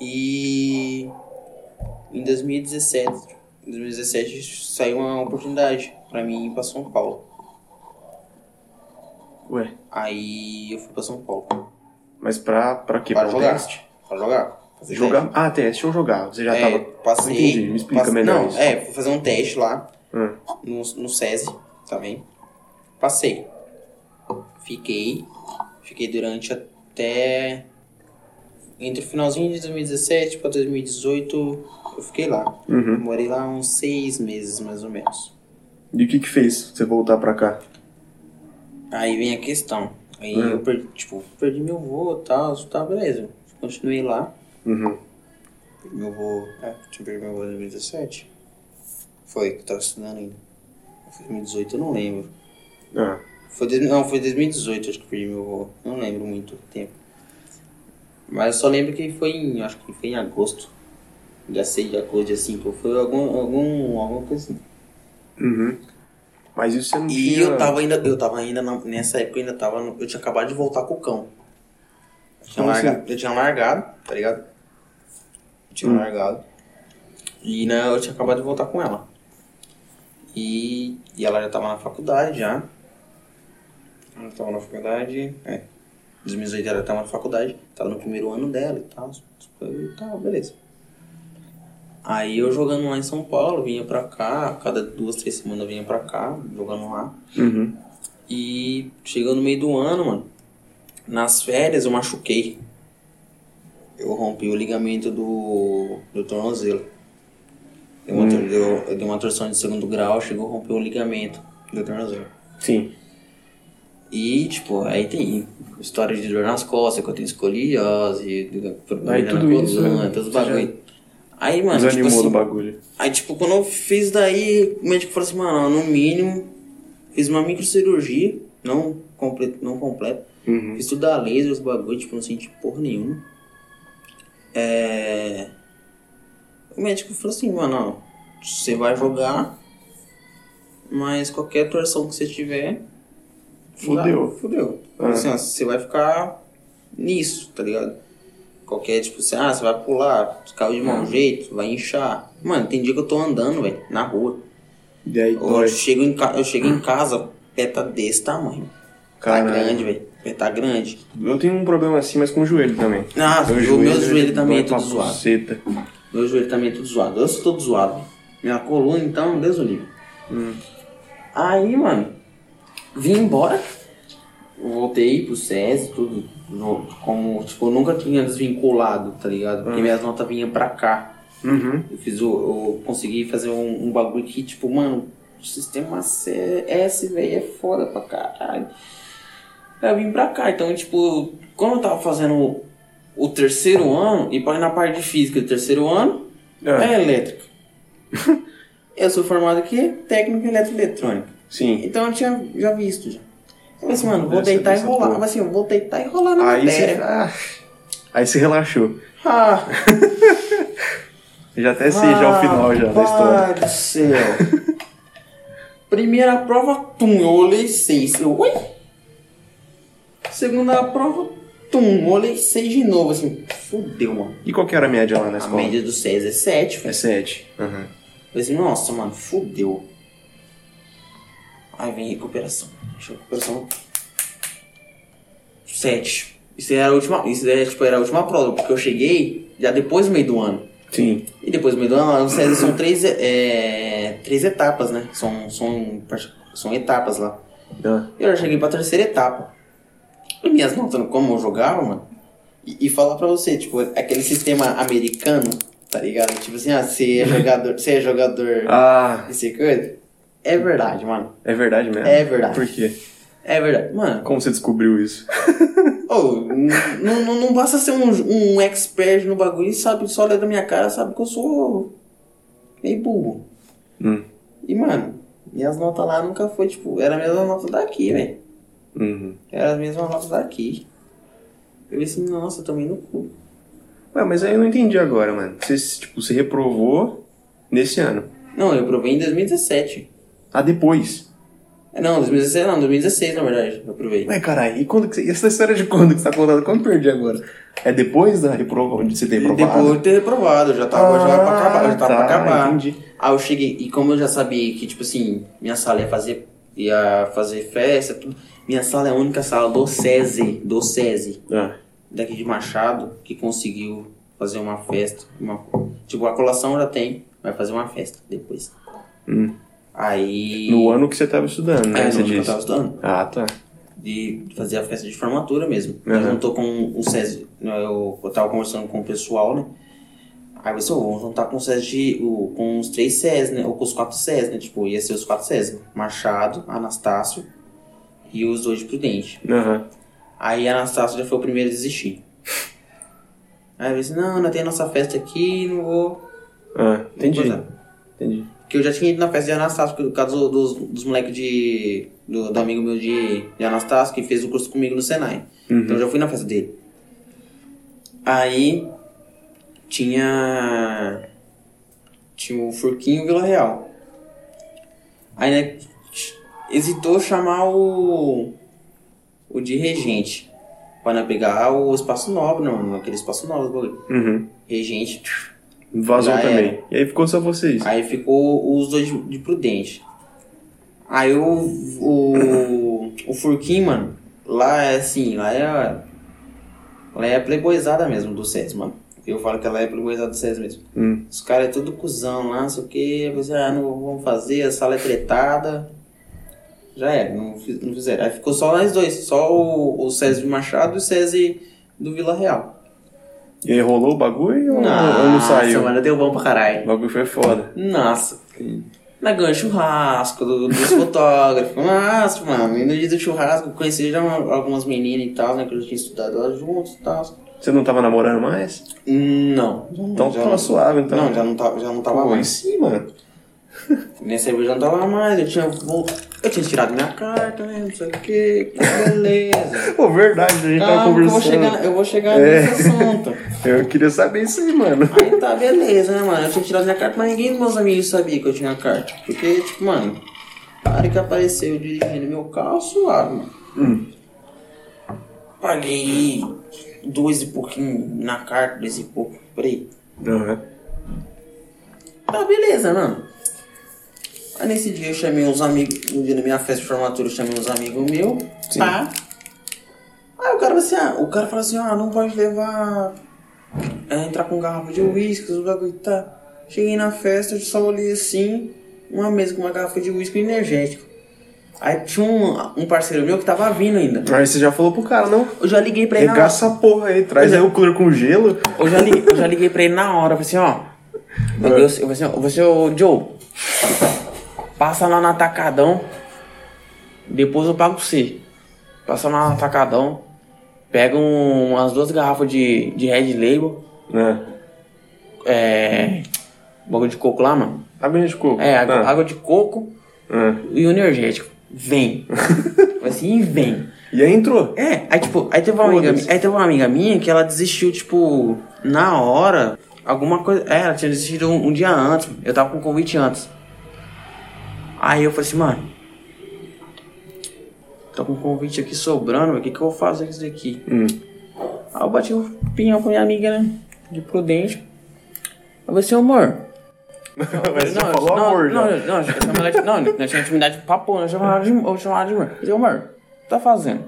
E em 2017, em 2017 saiu uma oportunidade pra mim ir pra São Paulo. Ué, Aí eu fui pra São Paulo. mas pra, pra quê? Pra Pra jogar. teste? Pra jogar. Jogar? Ah, teste ou jogar? Você já. É, tava. passei. Entendi, me explica passei- melhor Não, isso. é, fui fazer um teste lá Ah, no, no SESI também. Passei. Fiquei. Fiquei durante até. Entre o finalzinho de 2017 pra 2018, eu fiquei lá. Uhum. Morei lá uns seis meses, mais ou menos. E o que que fez você voltar pra cá? Aí vem a questão. Aí Hum. eu perdi, tipo, perdi meu voo e tal, tá, beleza. Continuei lá. Uhum. Perdi meu voo. É, tinha perdido meu voo em 2017. Foi, que eu tava estudando ainda. Foi 2018, eu não lembro. Ah, Foi, não, foi 2018, acho que perdi meu voo. Não lembro muito tempo. Mas eu só lembro que foi em, acho que foi em agosto. Dia 6 de agosto, dia 5. Foi algum, algum, alguma coisa assim. uhum. Mas isso você não E tinha... eu tava ainda, eu tava ainda, na- nessa época eu ainda tava, no- eu tinha acabado de voltar com o cão. Eu tinha, assim? eu tinha largado, tá ligado? Eu tinha Hum. largado. E né, eu tinha acabado de voltar com ela. E, e ela já tava na faculdade já. Ela tava na faculdade, é. Em 2018 ela tava na faculdade, tava no primeiro ano dela e tal. E tal, beleza. Aí eu jogando lá em São Paulo, vinha pra cá, cada duas, três semanas eu vinha pra cá, jogando lá. Uhum. E chegou no meio do ano, mano. Nas férias eu machuquei. Eu rompi o ligamento do, do tornozelo. Deu uma, deu, eu dei uma torção de segundo grau, chegou a romper o ligamento do tornozelo. Sim. E, tipo, aí tem história de dor nas costas, que eu tenho escoliose, problema Aí na tudo isso, coluna, né? todos os bagulho. Aí, mano, Desanimou tipo assim, do bagulho. Aí, tipo, quando eu fiz daí, o médico falou assim, mano, no mínimo, fiz uma microcirurgia, não completa, não completa. Uhum. Fiz tudo a laser, os bagulho, tipo, não senti porra nenhuma. É... O médico falou assim, mano, ó, você vai jogar, mas qualquer torção que você tiver... Fudeu. dá- Fudeu. Ah. Assim, ó, você vai ficar nisso, tá ligado? Qualquer, tipo, assim, ah, você vai pular, caiu de mau jeito, vai inchar. Mano, tem dia que eu tô andando, velho, na rua. E aí Eu dói. chego, em eu chego em casa, pé tá desse tamanho. Tá Caralho. grande, velho. Pé tá grande. Eu tenho um problema assim, mas com o joelho também. Ah, o meu joelho também é dói pra tudo zoado. buceta. Meu joelho também é tudo zoado. Eu sou todo zoado. Minha coluna, então, Deus o livre. Aí, mano, vim embora. Voltei pro SESI, tudo. Como, tipo, eu nunca tinha desvinculado, tá ligado? Porque minhas notas vinham pra cá. Uhum. Eu fiz o. Eu consegui fazer um, um bagulho que, tipo, mano, o sistema S, velho, é foda pra caralho. Aí eu vim pra cá, então, tipo, quando eu tava fazendo o, o terceiro ano, e na parte de física do terceiro ano, Ah. é elétrica. (laughs) eu sou formado aqui, técnico em eletroeletrônica. Sim. Então eu tinha já visto já. Eu falei assim, mano, vou deitar e rolar. porra. Mas assim, eu vou deitar e rolar na Aí matéria. Ah, aí você relaxou. (laughs) Ah, (laughs) já até sei já o final já da história. Do céu. Primeira prova, tum, eu olhei seis. Eu, oi? Segunda prova, tum, olhei seis de novo, assim, fudeu, mano. E qual que era a média lá na A escola? média do seis é sete, É velho. 7. Uhum. Eu falei assim, nossa, mano, fudeu. Aí vem recuperação. Recuperação. Sete. Isso era a última. Isso era, tipo, era a última prova, porque eu cheguei já depois do meio do ano. Sim. E depois do meio do ano, são três, é, três etapas, né? São, são, são etapas lá. Ah. Eu já cheguei pra terceira etapa. Minhas notas, como eu jogava, mano. E, e falar pra você, tipo, aquele sistema americano, tá ligado? Tipo assim, ah, você é (laughs) jogador, você é jogador Ah, desse coisa. É verdade, mano. é verdade mesmo? É verdade. Por quê? É verdade. Mano, Como você descobriu isso? (laughs) n- não, não, não basta ser um, um expert no bagulho e sabe, só olha da minha cara, sabe que eu sou meio burro. Hum. E, mano, minhas notas lá nunca foi, tipo, era a mesma nota daqui, velho. Uhum. Era as mesmas notas daqui. Eu assim, nossa, eu tomei no cu. Ué, mas aí eu não entendi agora, mano. Você, tipo, você reprovou nesse ano. Não, eu provei em 2017. Ah, depois. É, Não, 2016 não, 2016 na verdade, eu provei. Ué, caralho, e quando que você... essa história de quando que você tá contando? Quando eu perdi agora? É depois da reprova, de você ter reprovado? Depois de ter reprovado, eu já tava, já pra acabar, já tava tá, pra acabar. entendi. Aí eu cheguei, e como eu já sabia que, tipo assim, minha sala ia fazer, ia fazer festa, tudo, minha sala é a única sala do SESI, do SESI, Ah, daqui de Machado, que conseguiu fazer uma festa. Uma, tipo, a colação já tem, vai fazer uma festa depois. Hum. Aí. no ano que você tava estudando, né? É, no você ano que eu disse. tava estudando. Ah, tá. De fazer a festa de formatura mesmo. Uhum. Eu juntou com o SESI, né, eu, eu tava conversando com o pessoal, né? Aí disse, "Ô, vamos juntar com de- o- com os três SES, né? Ou com os quatro SES, né? Tipo, ia ser os quatro né? Machado, Anastácio e os dois de Prudente. Aham. Aí Anastácio já foi o primeiro a desistir. Aí eu disse, não, ainda tem a nossa festa aqui, não vou. Ah, entendi. Vou botar." Entendi. Porque eu já tinha ido na festa de Anastácio, por causa do- dos, dos moleques de. Do, do amigo meu de, de Anastácio, que fez o curso comigo no Senai. Uhum. Então eu já fui na festa dele. Aí tinha. Tinha o Furquinho e o Vila Real. Aí né, hesitou chamar o. O de regente. Pra não pegar o espaço nobre, não, aquele espaço nobre. Uhum. Regente. Vazou também. era. E aí ficou só vocês. Aí ficou os dois de, de Prudente. Aí o, o, o Furquinho, mano, lá é assim, lá é. Lá é a playboyzada mesmo do SES, mano. Eu falo que ela é a playboyzada do SES mesmo. Hum. Os caras é tudo cuzão lá, não sei o que. Você, ah, não vamos fazer, a sala é tretada. Já era, não, não fizeram. Aí ficou só nós dois, só o, o SESI Machado e o SESI do Vila Real. E aí rolou o bagulho ou, ou não saiu? mano, deu bom pra O caralho. bagulho foi foda. Nossa. Na ganha churrasco do, dos (laughs) fotógrafos. Nossa, mano. E no dia do churrasco eu conheci já uma- algumas meninas e tal, né? Que eu já tinha estudado lá juntos e tal. Você não tava namorando mais? Não. Então já, tava suave, então. Não, já não tava, já não tava Pô, mais. sim, mano. Nessa época eu já não tava mais. Eu tinha, eu tinha tirado minha carta, né? Não sei o que. Beleza. (laughs) Pô, verdade, a gente tava Calma, que eu vou conversando. chegar, eu vou chegar É. nesse assunto. (laughs) Eu queria saber isso aí, mano. Aí tá, beleza, né, mano? Eu tinha tirado minha carta, mas ninguém dos meus amigos sabia que eu tinha carta. Porque, tipo, mano, na hora que apareceu eu dirigindo meu carro, suave, mano. Hum. Paguei dois e pouquinho na carta, dois e pouco. Peraí. Aham. Tá, beleza, mano. Aí nesse dia eu chamei uns amigos, no dia da minha festa de formatura, eu chamei uns amigos meus, tá? Aí o cara assim, ah, o cara falou assim, ah, não pode levar. é, entrar com garrafa de uísque, os bagulho tá. Cheguei na festa, eu só olhei assim, uma mesa com uma garrafa de uísque energético. Aí tinha um, um parceiro meu que tava vindo ainda. Aí você já falou pro cara, não? Eu já liguei pra ele na hora. Regaça essa porra aí, traz é. aí o cooler com gelo. Eu já liguei, eu já liguei pra ele na hora, falei assim, ó. Eu, eu, eu falei assim, ó, você, ô Joe, passa lá no atacadão, depois eu pago você. Passa lá no atacadão, pega um- umas duas garrafas de, de Red Label, Né? é. Bagulho de coco lá, mano. Aguinha de coco. É, água, Ah. água de coco Ah. e o energético. Vem. (laughs) Assim, vem. E aí entrou. É, aí tipo, aí teve, uma amiga, aí teve uma amiga minha que ela desistiu, tipo, na hora, alguma coisa. É, ela tinha desistido um, um dia antes, eu tava com convite antes. Aí eu falei assim, mano, tô com um convite aqui sobrando, o que que eu vou fazer com isso daqui? Hum. Aí eu bati o pinhão pra minha amiga, né? De prudente. Eu falei assim, amor. Mas não, falou não, amor não, já. Não, não, eu chamava ela de- não, nós tinha intimidade de papo, nós chamava ela de, eu chamava ela de amor. Eu falei, amor, o que tá fazendo?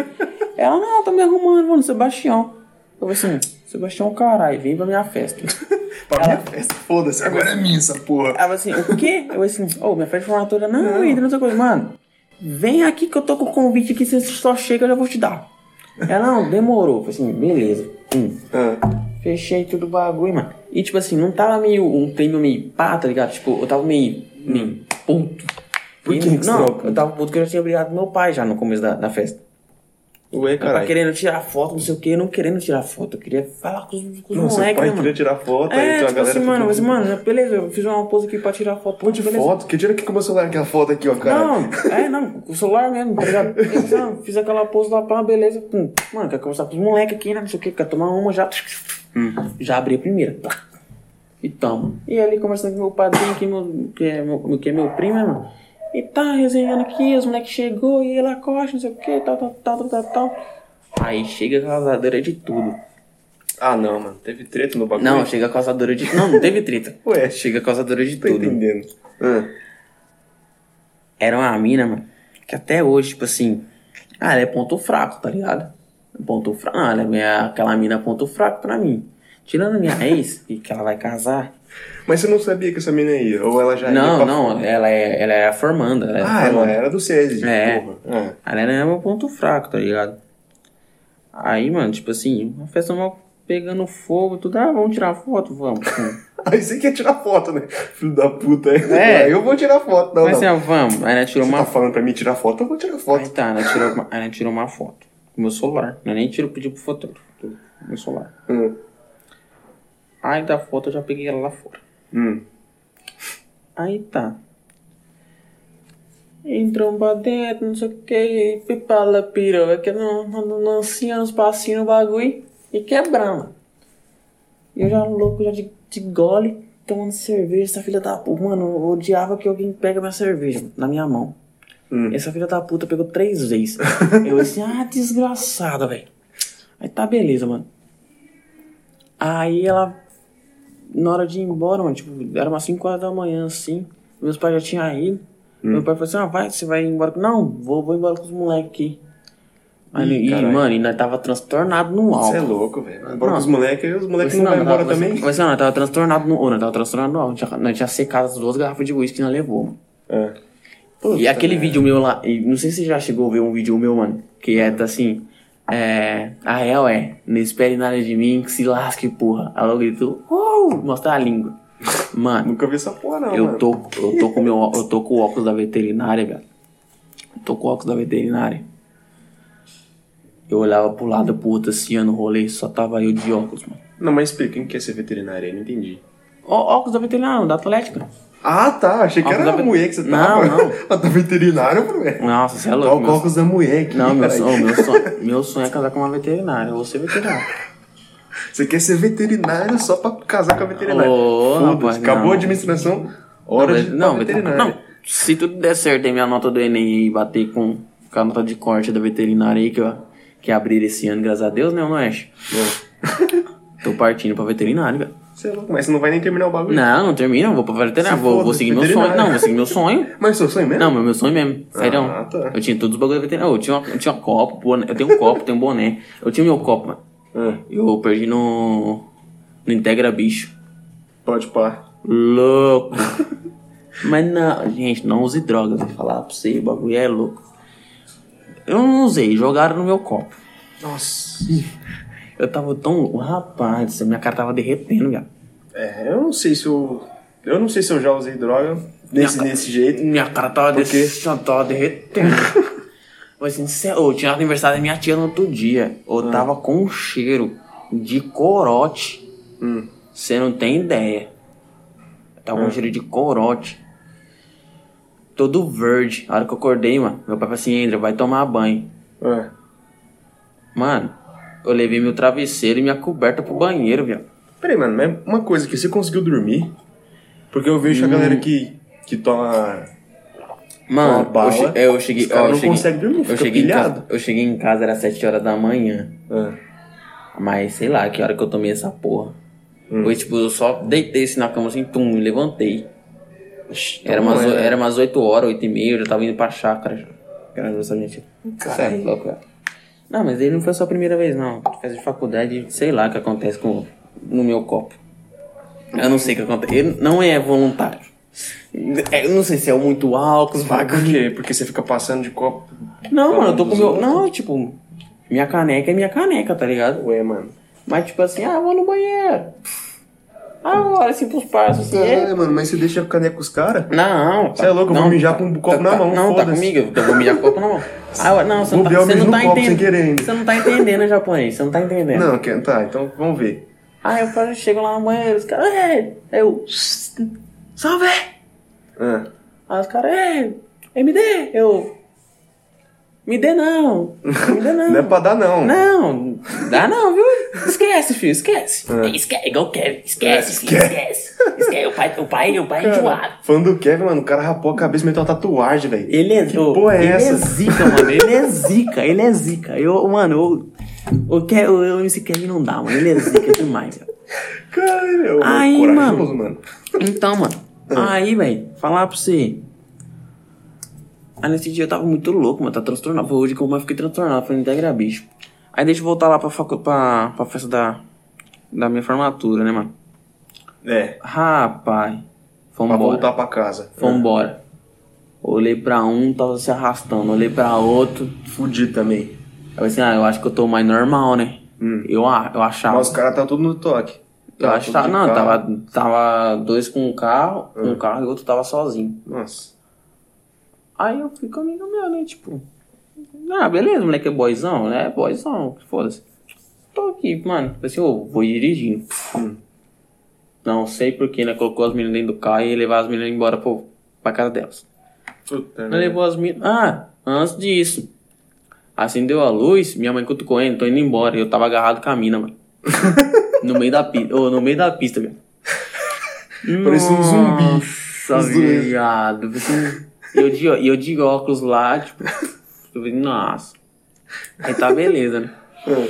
(laughs) ela, não, tô me arrumando, mano, Sebastião. Eu falei assim, Sebastião, caralho, vem pra minha festa. (laughs) Pra minha festa, foda-se, agora é minha essa porra. Ela falou assim, o quê? Eu falei assim, ô, minha festa de formatura, não, entra nessa coisa, mano. Vem aqui que eu tô com o convite aqui, você só chega, eu já vou te dar. Ela, não, demorou. Falei assim, beleza. Hum. Ah. Fechei tudo o bagulho, mano. E tipo assim, não tava meio um clima meio pá, tá ligado? Tipo, eu tava meio, meio puto. Por E que que você Não, eu tava puto porque eu já tinha brigado com meu pai já no começo da, da festa. Ué, Eu tava caralho. querendo tirar foto, não sei o que, não querendo tirar foto. Eu queria falar com os, com os Não, seu moleques, pai né, mano? queria tirar foto, aí É, uma tipo galera assim, que mano, mas, mano, beleza, eu fiz uma pose aqui pra tirar foto. Pô, de beleza. foto? Que tira aqui com o meu celular aquela foto aqui, ó, cara. Não, é, não, com o celular mesmo, tá ligado? (laughs) Eu fiz, aquela pose lá, pá, beleza. Pum. Mano, quer conversar com os moleques aqui, né? Não sei o que, quer tomar uma, já. Já abri a primeira. E toma. E ali conversando com meu padrinho, que, meu, que, é, meu, que é meu primo, né, mano? E tá resenhando aqui, os moleques chegou, e ela coxa, não sei o que, tal, tal, tal, tal, tal, tal. Aí chega a causadora de tudo. Ah, não, mano. Teve treta no bagulho? Não, chega a causadora de. Não, não teve treta. (laughs) Ué, Chega a causadora de tô tudo. entendendo. Ah. era uma mina, mano, que até hoje, tipo assim, ah, ela é ponto fraco, tá ligado? Ponto fraco. Não, ela é aquela mina ponto fraco pra mim. Tirando minha (laughs) ex, e que ela vai casar. Mas você não sabia que essa mina ia? Ou ela já ia Não, pra não, fora? ela é, ela é a formanda. Ela é a Ah, ela formanda. era do SESI. É. Porra. Ah. Ela era meu ponto fraco, tá ligado? Aí, mano, tipo assim, uma festa mal pegando fogo, tudo, ah, vamos tirar foto? Vamos. (laughs) Aí você quer tirar foto, né? Filho da puta. É. (laughs) Eu vou tirar foto, não, Mas não. assim, vamos. Aí ela tirou Você uma tá falando pra mim tirar foto, eu vou tirar Aí foto. tá, ela tirou, uma- ela tirou uma foto com meu celular. Eu nem tiro, pedi pro fotógrafo. Meu celular. Hum. Aí da foto eu já peguei ela lá fora. Hum. Aí tá. Entrou pra dentro, não sei o que, pipala piroca, que não, não, não lancinha uns passinhos no bagulho e quebrando. E eu já louco, já de, de gole, tomando cerveja, essa filha da puta. Mano, eu odiava que alguém pega minha cerveja na minha mão. Hum. Essa filha da puta pegou três vezes. (laughs) eu assim, ah, desgraçada, velho. Aí tá beleza, mano. Aí ela, na hora de ir embora, mano, tipo, era umas 5 horas da manhã, assim. Meus pais já tinham ido. Meu pai falou assim, ah, vai, você vai embora. Não, vou, vou embora com os moleques aqui. Aí, Ih, e, mano, nós tava transtornado no Você é álcool. louco, velho. Embora Não. com os moleques, os moleques Mas não vão embora tava- também. Mas não, nós tava transtornado no. Nós tava transtornado no álcool. Nós, nós tinha secado as duas garrafas de uísque que nós levou, mano. É. E aquele vídeo meu lá, e não sei se você já chegou a ver um vídeo meu, mano, que é tá assim, é, a real é, não espere nada de mim, que se lasque, porra. Aí ela gritou, uh, mostrar a língua. Mano, Nunca vi essa porra, não, eu mano. tô, eu tô com meu, eu tô com o óculos da veterinária, velho. Eu tô com o óculos da veterinária. Eu olhava pro lado, pro outro, assim, no rolê, só tava eu de óculos, mano. Não, mas explica, quem quer ser veterinário aí? Não entendi. Ó, óculos da veterinária, não, da Atlética. Ah, tá. Achei que era da mulher que você Não, tava. não. (laughs) A da veterinário, velho. Nossa, você é Olha louco, o meu. óculos da mulher aqui, Não, meu sonho, meu, sonho, (laughs) meu sonho é casar com uma veterinária. Eu vou ser veterinário. Você quer ser veterinário só pra casar com a veterinária. Foda-se, rapaz, acabou não. a administração, hora de ir não, veterinária. não, se tudo der certo e minha nota do Enem e bater com, com a nota de corte da veterinária aí que, que abrir esse ano, graças a Deus, né, não é? Tô partindo pra veterinário, velho. Você é louco, mas você não vai nem terminar o bagulho. Não, não termina, vou pra veterinário. Se Vou, vou foda, seguir meu sonho. Não, vou seguir meu sonho. (laughs) Mas seu sonho mesmo? Não, meu, meu sonho mesmo. Sério. Ah, tá. Eu tinha todos os bagulhos veterinários. Eu tinha, uma- eu tinha um copo, boné. Eu tenho um copo, tenho um boné. Eu tinha meu copo, mano. Ah, Eu perdi no. No Integra Bicho. pode pá. Louco. (laughs) Mas não, gente, não use drogas. Vou falar pra você, o bagulho é louco. Eu não usei, jogaram no meu copo. Nossa. Eu tava tão. Rapaz, minha cara tava derretendo, viado. É, eu não sei se eu. Eu não sei se eu já usei droga desse, Minha- desse jeito. Minha cara tava, Por quê? des... tava derretendo. (laughs) Foi assim, ô, tinha aniversário da minha tia no outro dia. Eu tava com um cheiro de corote. Hum. Você não tem ideia. Eu tava com um cheiro de corote. Todo verde. A hora que eu acordei, mano, meu pai falou assim, André, vai tomar banho. É. Mano, eu levei meu travesseiro e minha coberta pro banheiro, viado. Peraí, mano, mas uma coisa que você conseguiu dormir? Porque eu vejo a galera que, que toma. Mano, Uma bala, eu, che- eu cheguei. os ó, eu não cheguei- conseguem dormir, eu cheguei, casa, eu cheguei em casa, era 7 horas da manhã. Ah, Mas sei lá, que hora que eu tomei essa porra. Hum. Foi tipo, eu só deitei assim na cama assim, tum, me levantei. Era então umas, não o- é. era umas 8 horas, 8 e meia, eu já tava indo pra chácara. Graças a gente. Você é louco, velho. Não, mas ele não foi a primeira vez, não. Fez de faculdade, sei lá o que acontece com, no meu copo. Eu não sei o que acontece. Ele não é voluntário. Eu não sei se é muito álcool, os Por bagulho. quê? Porque você fica passando de copo. Não, mano, eu tô com meu. outros? Não, tipo, minha caneca é minha caneca, tá ligado? Ué, mano. Mas tipo assim, ah, vou no banheiro. Ah, eu olho assim pros passos assim. É, é. mano, mas você deixa a caneca com os caras? Não, tá- Cê é louco, eu vou mijar tá- com um copo tá- na tá- mão, Não, tá comigo, eu vou mijar com o copo na mão. (laughs) Ah, eu- não, você não tá, eu você não tá entendendo. Você não tá entendendo japonês, você não tá entendendo. Não, que- tá, então vamos ver. Aí eu paro, chego lá no banheiro, os caras, é, eu, salve! Ah, Aí os caras, é, MD, eu, me dê não, me dê não. (laughs) não é pra dar, não. Não, dá não, viu? Esquece, filho, esquece. É. Esquece, igual o Kevin, esquece, filho, esquece. Esquece, o pai, o pai, o pai é enjoado. Falando do Kevin, mano, o cara rapou a cabeça e meteu uma tatuagem, velho. Ele é, Que porra é ele essa? é zica, mano. Ele é zica, ele é zica. Eu, mano, eu, o, Ke, o, MC Kevin não dá, mano. Ele é zica demais, velho. Caralho, Aí, corajoso, mano. Então, mano, Ah. aí, velho, falar pra você. Aí nesse dia eu tava muito louco, mano, tá transtornado. Foi hoje que eu fiquei transtornado, foi no Integra Bicho. Aí deixa eu voltar lá pra, facu- pra, pra festa da, da minha formatura, né, mano? É, Rapaz, pra fomos embora. voltar pra casa. Fomos embora. Olhei pra um, tava se arrastando. Olhei pra outro. Fudido também. Eu falei assim, ah, eu acho que eu tô mais normal, né? Hum. Eu, eu achava. Mas os caras tá tudo no toque. eu Tá achava. tudo de Não, carro. tava, tava dois com um carro, Hum. um carro e o outro tava sozinho. Nossa. Aí eu fui com amigo meu, né? Tipo, ah, beleza, moleque é boyzão, né? Boyzão, foda-se. Tô aqui, mano. Falei assim, ô, vou dirigindo. Não sei porquê, né? Colocou as meninas dentro do carro e levar as meninas embora pro, pra casa delas. Puta, né? levou as meninas. Ah, antes disso. Acendeu a luz, minha mãe cutucou ele, tô indo embora. Eu tava agarrado com a mina, mano. no meio da pista. Ô, no meio da pista, velho. Parecia um zumbi. Nossa, viado. E eu, de, e eu de óculos lá, tipo. Eu falei, nossa. Aí tá beleza, né? É.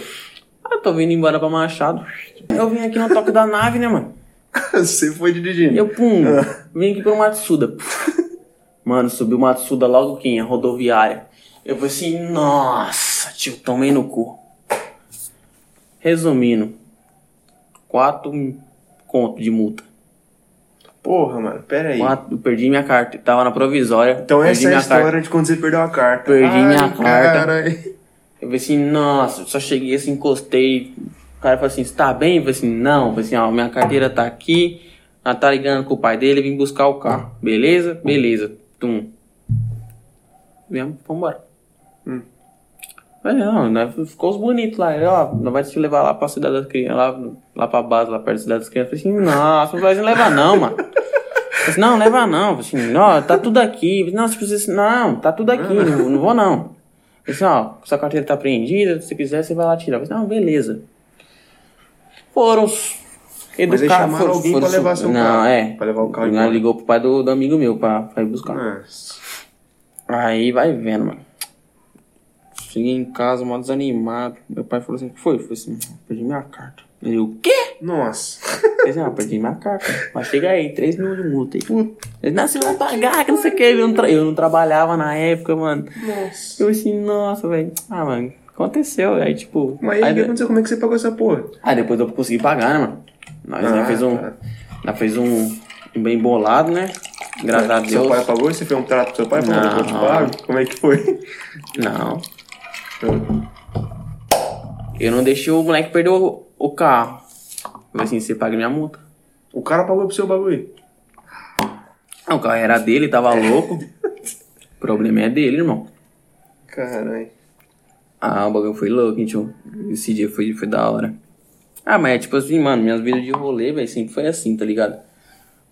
Ah, tô vindo embora pra Machado. Eu vim aqui no toque da nave, né, mano? Você foi dirigindo. Eu, pum, Ah. vim aqui pro Matsuda. Mano, subiu o Matsuda logo aqui, a rodoviária. Eu falei assim, nossa, tio, tomei no cu. Resumindo, quatro conto de multa. Porra, mano, pera aí. Quatro, eu perdi minha carta, tava na provisória. Então essa é a história carta. de quando você perdeu a carta. Perdi Ai, minha carta. caralho. Eu falei assim, nossa, só cheguei assim, encostei. O cara falou assim, você tá bem? Eu falei assim, não. Eu falei assim, ó, minha carteira tá aqui. Ela tá ligando com o pai dele, vim buscar o carro. Beleza? Beleza. Tum. Viemos, vambora. Falei, não, né, ficou os bonitos lá. Ele, ó, nós vai te levar lá pra cidade das crianças, lá, lá pra base, lá perto da cidade das crianças. Eu falei assim, nossa, não vai levar não, mano. Eu falei assim, não, leva não. Eu falei assim, ó, tá tudo aqui. Falei, Não, se precisa, não, tá tudo aqui, não, não vou não. Eu falei assim, ó, sua carteira tá apreendida, se quiser você vai lá tirar. Eu falei assim, não, beleza. Foram os Mas educados. chamaram alguém pra levar seu não, carro. é. Pra levar o carro ligou pro pai do, do amigo meu pra, pra ir buscar. Nossa. Aí vai vendo, mano. Cheguei em casa, mó desanimado. Meu pai falou assim: o que foi? Eu falei assim: perdi minha carta. Ele, o quê? Nossa. Falei assim, ah, perdi minha carta. Mas chega aí, 3 mil de multa. Aí, ele, não, você vai pagar, que não sei o que. Eu não, eu não trabalhava na época, mano. Nossa. Eu assim, nossa, velho. Ah, mano, aconteceu. Aí, tipo. Mas aí, o que aconteceu? Como é que você pagou essa porra? aí depois eu consegui pagar, né, mano? Nós Ah, fez um. tá. Nós fez um, um bem bolado, né? Graças a Seu Deus. pai pagou? Você fez um trato pro seu pai? Falou, Não. eu te pago? Como é que foi? Não. Eu não deixei o moleque perder o, o carro. Falei assim, você paga minha multa. O cara pagou pro seu bagulho. Ah, o carro era dele, tava louco. O (laughs) problema é dele, irmão. Caralho. Ah, o bagulho foi louco, hein, tio. Esse dia foi, foi da hora. Ah, mas é tipo assim, mano, minhas vidas de rolê, velho, sempre foi assim, tá ligado?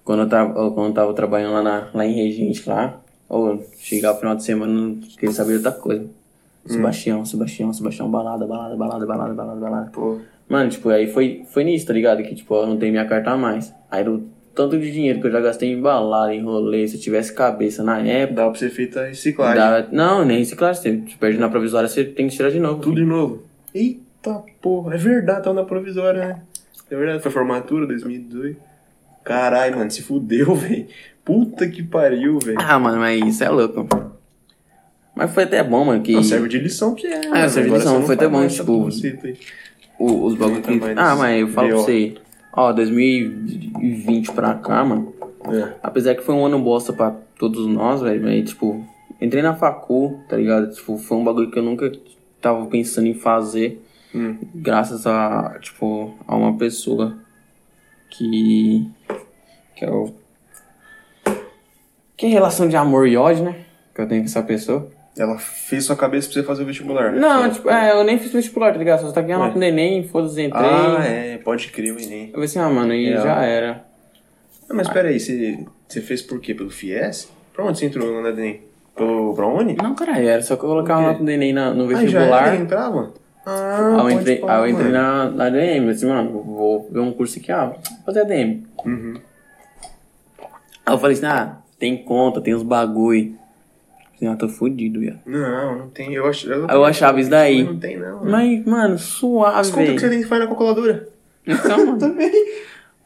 Quando eu tava, quando eu tava trabalhando lá, na, lá em Regente, lá, ou chegava no final de semana, não queria saber outra coisa. Sebastião, Sebastião, Sebastião, balada, balada, balada, balada, balada, balada. Pô. Mano, tipo, aí foi, foi nisso, tá ligado? Que, tipo, eu não tenho minha carta a mais. Aí, do tanto de dinheiro que eu já gastei em balada, em rolê, se eu tivesse cabeça na época, Dá pra você feita reciclagem. dava... Não, nem reciclagem. Você perde na provisória, você tem que tirar de novo. Tudo de novo. Eita porra. É verdade, tava na provisória, né? É verdade, foi formatura 2018. Caralho, mano, se fudeu, (laughs) velho. Puta que pariu, velho. Ah, mano, mas isso é louco. Mas foi até bom, mano, que Não, serve de lição você. né, mano? serve de lição, foi até bom, tipo, o- os bagulho que... Ah, mas eu falo pra você, ó, 2020 pra cá, mano, É. apesar que foi um ano bosta pra todos nós, velho, mas, tipo, entrei na facu, tá ligado? Tipo, foi um bagulho que eu nunca tava pensando em fazer, Hum. graças a, tipo, a uma pessoa que... que é o... Que é relação de amor e ódio, né? Que eu tenho com essa pessoa. Ela fez sua cabeça pra você fazer o vestibular? Não, tipo, é, eu nem fiz vestibular, tá ligado? Só tá ganhando nota no Enem, foda-se, entrei. Ah, é, pode crer o Enem. Eu falei assim, ah, mano, e É, ó. já era. Ah, mas peraí, você, você fez por quê? Pelo FIES? Pra onde você entrou no Enem? Pelo, pra Uni? Não, cara, era só que eu colocar a nota do Enem na- no Ah, já vestibular. entrava? Ah, aí eu entrei, pá, aí eu entrei na, na eu disse, mano, vou ver um curso aqui, ah, vou fazer ADM. Uhum. Aí eu falei assim, ah, tem conta, tem os bagulho. Assim, ah, tô fudido, viado. Não, não tem. Eu, ach, eu, eu achava isso daí. Não tem, não. Mas, mano, suave, As contas que você tem que fazer na calculadora. Então, (laughs) mano. Também.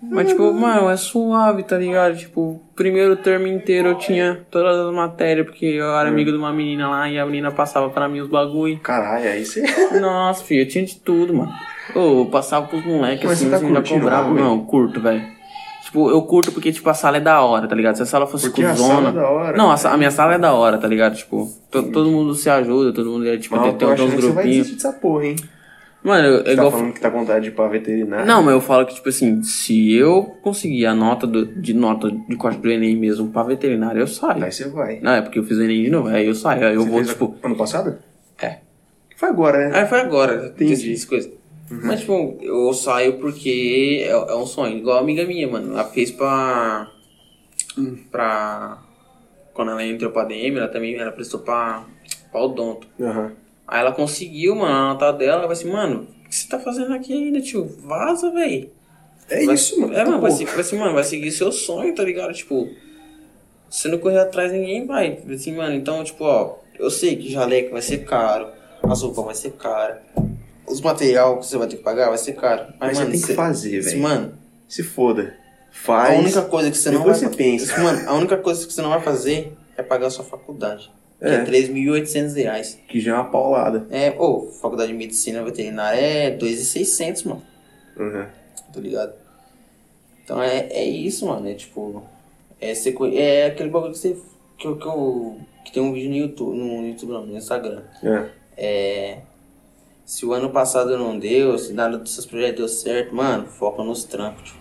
Mas, tipo, mano, é suave, tá ligado? Tipo, primeiro termo inteiro eu tinha todas as matérias, porque eu Hum. era amigo de uma menina lá e a menina passava pra mim os bagulho. Caralho, aí você. (laughs) Nossa, filho, eu tinha de tudo, mano. Ô, eu passava pros moleques Mas assim, você tá assim, já curtindo o cobrava. bagulho? Não, curto, velho. Tipo, eu curto porque, tipo, a sala é da hora, tá ligado? Se a sala fosse Porque a cuzona... sala é da hora. Não, a, sa- a minha sala é da hora, tá ligado? Tipo, to- todo mundo se ajuda, todo mundo é, tipo, Mas tem, uns que você vai grupinhos. desistir dessa porra, hein? Mano, eu, Você tá igual... falando que tá com vontade de ir pra veterinária. Não, mas eu falo que, tipo assim, se eu conseguir a nota do, de nota de corte do Enem mesmo pra veterinária, eu saio. Aí você vai. Não, é porque eu fiz o Enem de novo, aí eu saio, aí eu Você vou, fez a- tipo... Ano passado? É. Foi agora, né? Aí foi agora, Entendi. essas coisas. Mas, tipo, eu saio porque é, é um sonho. Igual a amiga minha, mano. Ela fez pra. pra. Quando ela entrou pra DM, ela também ela prestou pra. pra odonto. Aham. Aí ela conseguiu, mano, a nota dela. Ela vai assim, mano, o que você tá fazendo aqui ainda, tio? Vaza, véi. É Vai- isso, mano. É, mano, vai, vai assim, mano, vai seguir seu sonho, tá ligado? Tipo, se não correr atrás, ninguém vai. Assim, mano, então, tipo, ó, eu sei que jaleco vai ser caro, as roupas vai ser cara, os material que você vai ter que pagar vai ser caro. Mas, Mas mano, você tem que cê- fazer, velho. Mano, Se foda. a Faz. única coisa que você não vai você pensa. Mano, a única coisa que você não vai fazer é pagar a sua faculdade. Que é, É. 3.800 reais. Que já é uma paulada. É, ô, faculdade de medicina veterinária é 2.600, mano. Uhum. tá ligado? Então é, é isso, mano. É tipo. É, você, é aquele bagulho que você. Que, que, eu, que tem um vídeo no YouTube. No YouTube não, no Instagram. É. É. Se o ano passado não deu, se nada dos seus projetos deu certo, mano, foca nos trampos, tio.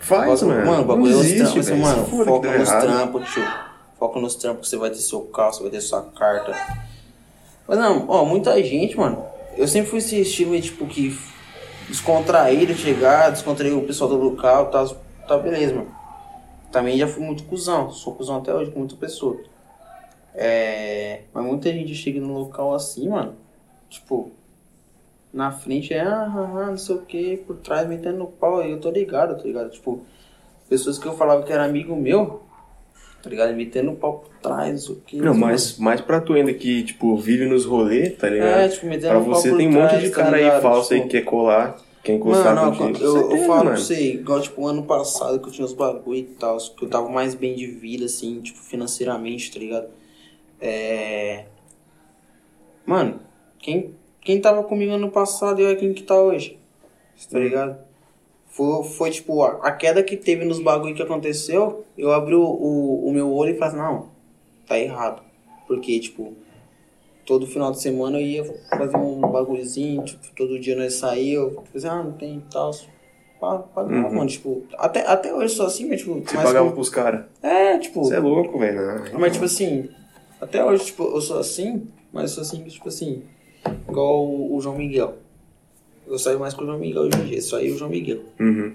Faz, mano. Mano, o bagulho não é os existe, trampos, velho. mano, foca nos trampos, tio. Foca nos trampos que você vai ter seu carro, você vai ter sua carta. Mas não, ó, muita gente, mano. Eu sempre fui esse estilo, tipo, que descontraído, chegar, descontrair o pessoal do local, tá, tá beleza, mano. Também já fui muito cuzão, sou cuzão até hoje com muita pessoa. É, mas muita gente chega no local assim, mano, tipo, na frente é, ah, ah, ah, não sei o que, por trás metendo no pau, e eu tô ligado, tá ligado? Tipo, pessoas que eu falava que era amigo meu, tá ligado? Metendo o pau por trás, não sei o que. Não, mas mais pra tu ainda que, tipo, vive nos rolês, tá ligado? É, tipo, metendo Pra você tem um monte de tá cara aí ligado? falso aí Tipo, que quer colar. Quem gostava Mano, de... eu, eu Certeza, falo pra mano. você, igual, tipo, ano passado que eu tinha uns bagulho e tal, que eu tava mais bem de vida, assim, tipo, financeiramente, tá ligado? É... Mano, quem, quem tava comigo ano passado e olha quem que tá hoje, tá ligado? Foi, foi tipo, a, a queda que teve nos bagulho que aconteceu, eu abri o, o, o meu olho e falei, não, tá errado. Porque, tipo, todo final de semana eu ia fazer um bagulhozinho, tipo, todo dia nós saía, eu fazia, ah, não tem tal. Pá, Pagava, Uhum. mano, tipo, até, até hoje sou assim, mas tipo. Você mas pagava com- pros caras. É, tipo. Você é louco, velho. Mas tipo assim, até hoje, tipo, eu sou assim, mas eu sou assim, tipo assim, igual o, o João Miguel. Eu saio mais com o João Miguel hoje em dia, só o João Miguel. Uhum.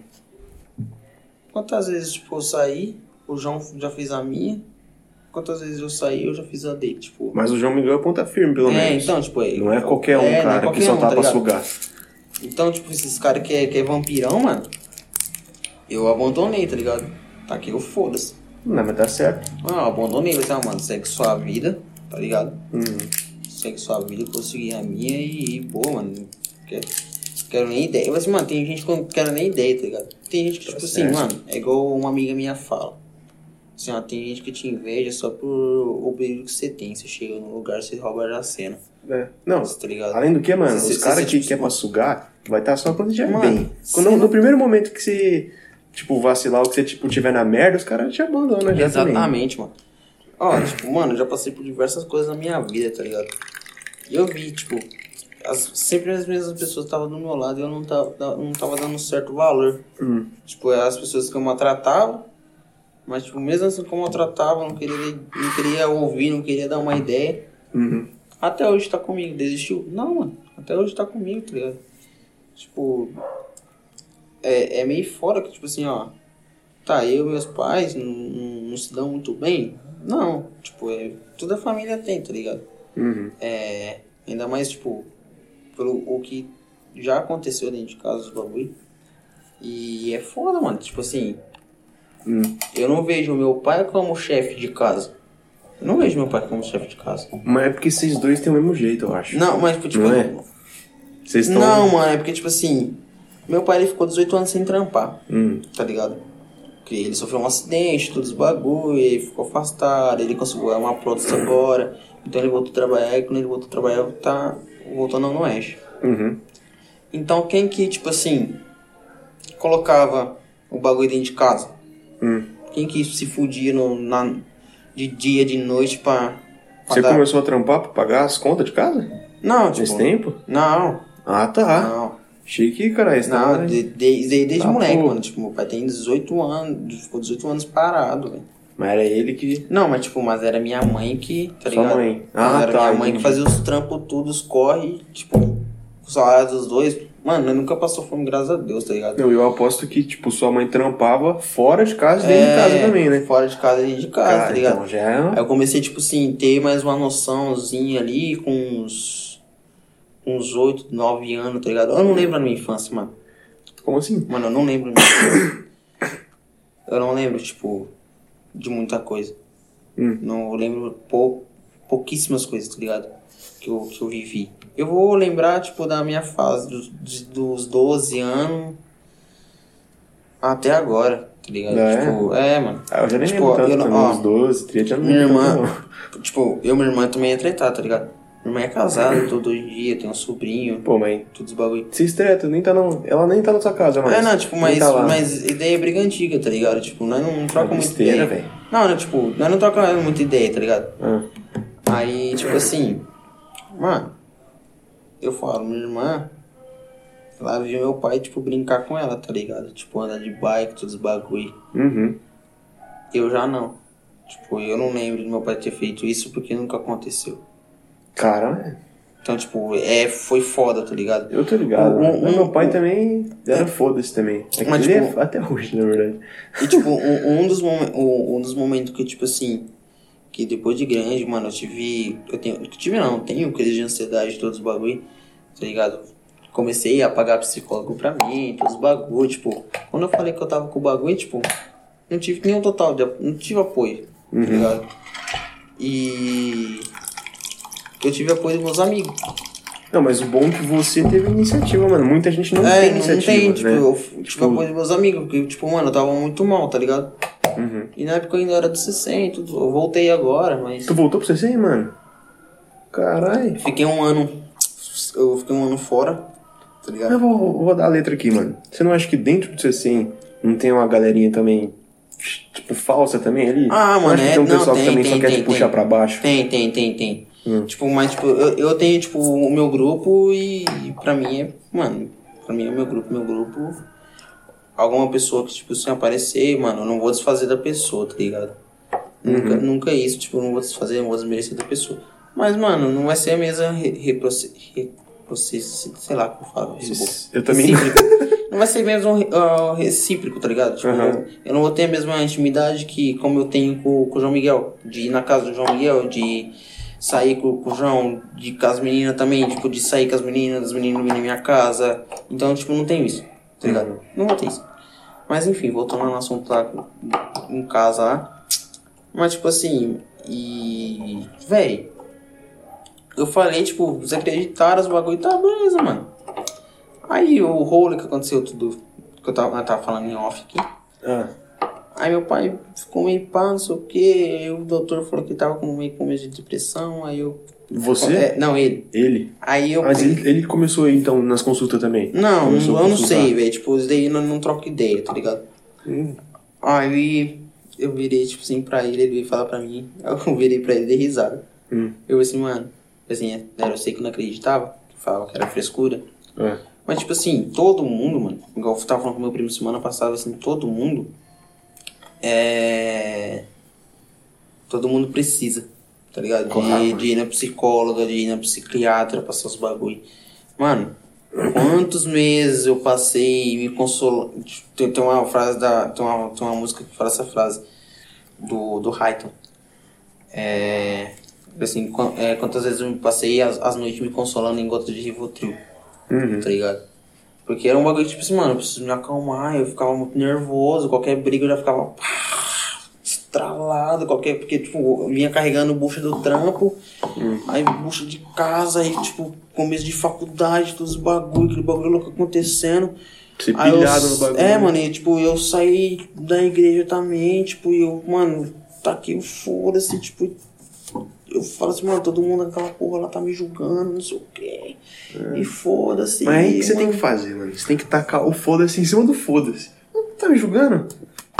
Quantas vezes, tipo, eu saí, o João já fez a minha, quantas vezes eu saí, eu já fiz a dele, tipo. Mas o João Miguel é ponta firme, pelo é, menos. então, tipo, é, Não é qualquer um, é, é cara, que qualquer só um, tá pra ligado? sugar. Então, tipo, esses caras que é, que é vampirão, mano, eu abandonei, tá ligado? Tá que eu foda-se. Não, mas tá certo. Não, eu abandonei, ah, mano, segue sua vida, tá ligado? Uhum. Segue sua vida, eu consegui a minha e, pô, mano, quero, quero nem ideia. Falei assim, mano, tem gente que não quero nem ideia, tá ligado? Tem gente que, Tá tipo certo. assim, mano, é igual uma amiga minha fala. Assim, ó, tem gente que te inveja só por o brilho que você tem. Você chega num lugar, você rouba a cena, É. Não, tá além do que, mano, Se- os caras que tipo, quer pra sugar, vai estar só quando estiver Mano, bem. Quando, no primeiro momento que você, tipo, vacilar ou que você, tipo, tiver na merda, os caras te abandonam já também. Exatamente, mano. Ó, tipo, mano, eu já passei por diversas coisas na minha vida, tá ligado? E eu vi, tipo, as- sempre as mesmas pessoas estavam do meu lado e eu não tava, não tava dando certo valor. Hum. Tipo, as pessoas que eu maltratava, mas, tipo, mesmo assim como eu tratava, eu não queria, não queria ouvir, não queria dar uma ideia. Uhum. Até hoje tá comigo, desistiu? Não, mano, até hoje tá comigo, tá ligado? Tipo, é, é meio fora que, tipo assim, ó, tá, eu e meus pais não, não, não se dão muito bem? Não, tipo, é, toda a família tem, tá ligado? Uhum. É, ainda mais, tipo, pelo o que já aconteceu dentro de casa, os bagulho. E é foda, mano, tipo assim, Hum. eu não vejo meu pai como chefe de casa. Eu não vejo meu pai como chefe de casa. Mas é porque vocês dois têm o mesmo jeito, eu acho. Não, mas tipo, Não é? Vocês estão... Não, mano, é porque, tipo assim, meu pai ele ficou 18 anos sem trampar, Hum. tá ligado? Porque ele sofreu um acidente, todos os bagulho, ele ficou afastado, ele conseguiu uma prótese agora, então ele voltou a trabalhar, e quando ele voltou a trabalhar, tá voltando no oeste. Uhum. Então quem que, tipo assim, colocava o bagulho dentro de casa? Hum. Quem que se fudia no, na, de dia, de noite pra... pra Você dar- começou a trampar pra pagar as contas de casa? Não, tipo... Nesse tempo? Não, Ah, tá. não. Chique, cara. Esse tá... Não, de, de, desde, desde Ah, moleque, pô. mano. Tipo, meu pai tem 18 anos, ficou 18 anos parado, velho. Mas era ele que... Não, mas tipo, mas era minha mãe que, tá Sua ligado? mãe. Mas Ah, era tá, minha mãe que fazia os trampos tudo, os corre, tipo, o salário dos dois. Mano, nunca passou fome, graças a Deus, tá ligado? Não, eu aposto que, tipo, sua mãe trampava fora de casa e dentro de casa também, né? Fora de casa e dentro de casa, Cara, tá ligado? então já é... Aí eu comecei, tipo assim, ter mais uma noçãozinha ali com uns. Uns 8, 9 anos, tá ligado? Eu não lembro da minha infância, mano. Como assim? Mano, eu não lembro. eu não lembro, tipo, de muita coisa. Hum. Não eu lembro pou, pouquíssimas coisas, tá ligado? Que eu, que eu vivi. Eu vou lembrar, tipo, da minha fase, dos, dos 12 anos até agora, tá ligado? É? Tipo, é, mano. Ah, eu já nem Tipo, lembro tanto eu também, ó, uns 12, 13 anos. Minha irmã, tipo, eu e minha irmã também é tretar, tá ligado? Minha irmã é casada todo dia, tem um sobrinho, não. Pô, mãe, todos os bagulho. se estreta, nem tá não... ela nem tá na sua casa, mas... É, não, tipo, mas, tá mas ideia é briga antiga, tá ligado? Tipo, nós não Uma trocamos besteira, ideia. velho. Não, não, tipo, nós não trocamos muita ideia, tá ligado? Ah, Aí, tipo assim, mano, eu falo, minha irmã, ela viu meu pai, tipo, brincar com ela, tá ligado? Tipo, andar de bike, todos os bagulho. uhum. Eu já não. Tipo, eu não lembro do meu pai ter feito isso porque nunca aconteceu. Cara, Então, tipo, é, foi foda, tá ligado? eu tô ligado. Um-? Mas um- meu pai também era foda-se também. É Mas, ele tipo- é até hoje, na verdade. E, tipo, um, um dos um, um dos momentos que, tipo assim, que depois de grande, mano, eu tive. Eu tenho. Eu tive não, tenho crise de ansiedade, todos os bagulho, tá ligado? Comecei a pagar psicólogo pra mim, todos os bagulho, tipo, quando eu falei que eu tava com o bagulho, tipo, não tive nenhum total de não tive apoio, tá ligado? E eu tive apoio dos meus amigos. Não, mas o bom é que você teve iniciativa, mano. Muita gente não é, tem não iniciativa, tem, né? tipo, eu tive Tipo- apoio dos meus amigos, porque, tipo, mano, eu tava muito mal, tá ligado? Uhum. E na época eu ainda era do 60, eu voltei agora, mas. Tu voltou pro CC, mano? Caralho. Fiquei um ano. Eu fiquei um ano fora, tá ligado? Eu vou, vou dar a letra aqui, mano. Você não acha que dentro do CC não tem uma galerinha também, tipo, falsa também ali? Ah, Não mano, é- tem um não, pessoal tem, que também tem, só quer tem, te puxar tem. pra baixo? Tem, tem, tem, tem. Hum. Tipo, mas tipo, eu, eu tenho, tipo, o meu grupo e, e pra mim é. Mano, pra mim é o meu grupo, meu grupo. Alguma pessoa que, tipo, se aparecer, mano, eu não vou desfazer da pessoa, tá ligado? Nunca, Uhum. nunca isso, tipo, eu não vou desfazer, eu não vou desmerecer da pessoa. Mas, mano, não vai ser a mesma re, reproce- reproce- sei lá como fala. isso. Eu também-. (laughs) Não vai ser mesmo uh, recíproco, tá ligado? Tipo, Aham. eu não vou ter a mesma intimidade que como eu tenho com, com o João Miguel. De ir na casa do João Miguel, de sair com, com o João, de com as meninas também, tipo, de sair com as meninas, das meninas virem na minha casa. Então, tipo, não tenho isso, tá ligado? Não vou ter isso. Mas enfim, voltando ao assunto lá em casa lá. Mas tipo assim, e. Véi. Eu falei, tipo, vocês acreditaram os bagulho, tá beleza, mano. Aí o rolo que aconteceu tudo, que eu tava, eu tava falando em off aqui. Ah, Aí meu pai ficou meio pá, não sei o que. Aí o doutor falou que tava com meio com medo de depressão. Aí eu. você? É, não, ele. Ele? Aí eu. Mas ele, ele começou aí, então, nas consultas também? Não, Começou eu não sei, velho. Tipo, isso daí não, não troco ideia, tá ligado? Hum. Aí eu virei, tipo assim, pra ele, ele veio falar pra mim. (laughs) Eu virei pra ele de risada. Hum. Eu assim, mano, assim, é, né, eu sei que não acreditava, que falava que era frescura. É. Mas, tipo assim, todo mundo, mano, igual eu tava falando com meu primo semana passada, assim, todo mundo é. Todo mundo precisa, tá ligado? De, de ir na psicóloga, de ir na psiquiatra, passar os bagulho. Mano, quantos meses eu passei me consolando. Tem, tem uma frase da. Tem uma, tem uma música que fala essa frase do, do Raiton. É. Assim, é, quantas vezes eu me passei as, as noites me consolando em gotas de Rivotril Uhum. tá ligado? Porque era um bagulho tipo assim, mano, eu preciso me acalmar, eu ficava muito nervoso, qualquer briga eu já ficava pá, estralado, qualquer. Porque, tipo, eu vinha carregando bucha do trampo, aí bucha de casa, aí, tipo, começo de faculdade, todos os bagulho, aquele bagulho louco acontecendo. Você Aí eu- no bagulho. É, mano, e tipo, eu saí da igreja também, tipo, e eu, mano, taquei o foda-se, tipo, eu falo assim, mano, todo mundo naquela porra lá tá me julgando, não sei o quê. E foda-se. Mas aí o que você tem que fazer, mano? Você tem que tacar o foda-se em cima do foda-se. Não tá me julgando?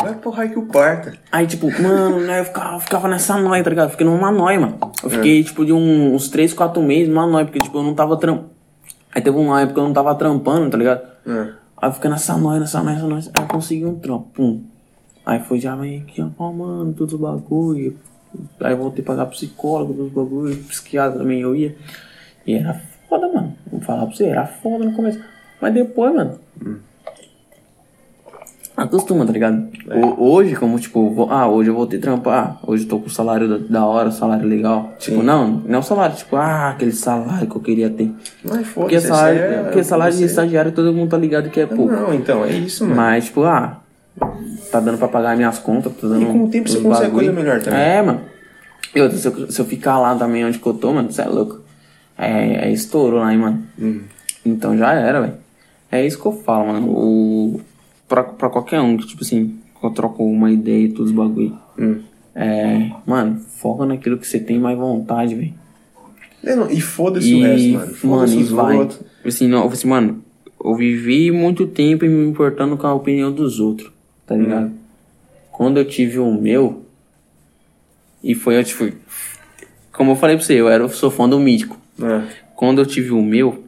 Vai porra que o parta. Aí, tipo, mano, né, eu ficava, eu ficava nessa noia, tá ligado? Fiquei numa noia, mano. Eu fiquei, tipo, de um- uns 3, 4 meses numa noia, porque, tipo, eu não tava trampando. Aí teve uma época que eu não tava trampando, tá ligado? É. Aí eu fiquei nessa noia, nessa noia, nessa noia. Aí eu consegui um trampo, pum. Aí foi já meio que, ó, mano, todos os bagulho. Aí eu voltei a pagar psicólogo, todos os bagulho, psiquiatra também eu ia. E era foda, mano. Vou falar pra você, era foda no começo. Mas depois, mano. Acostuma, tá ligado? Ho- Hoje, como, tipo, vou- ah, hoje eu voltei a trampar, hoje eu tô com o salário da, da hora, salário legal. Tipo, não, não é o salário, tipo, ah, aquele salário que eu queria ter. Mas foda-se. Porque salário, é- porque salário de estagiário todo mundo tá ligado que é pouco. Não, então, é isso, mano. Mas, tipo, ah, tá dando pra pagar minhas contas, tá dando. E com o tempo você consegue coisa melhor também. É, mano. E outra, se eu, se eu ficar lá também onde que eu tô, mano, você é louco. É, é estouro lá, hein, mano. Hum. Então já era, velho. É isso que eu falo, mano. O, pra, pra qualquer um que, tipo assim, que eu troco uma ideia e todos os bagulho. Hum. É, mano, foca naquilo que você tem mais vontade, velho. É, E foda-se o resto, mano. Foda-se mano, e os vai. outros. Assim, não, assim, mano, eu vivi muito tempo me importando com a opinião dos outros, tá Hum. ligado? Quando eu tive o meu, e foi, eu, tipo, como eu falei pra você, eu era, sou fã do mítico. É. Quando eu tive o meu,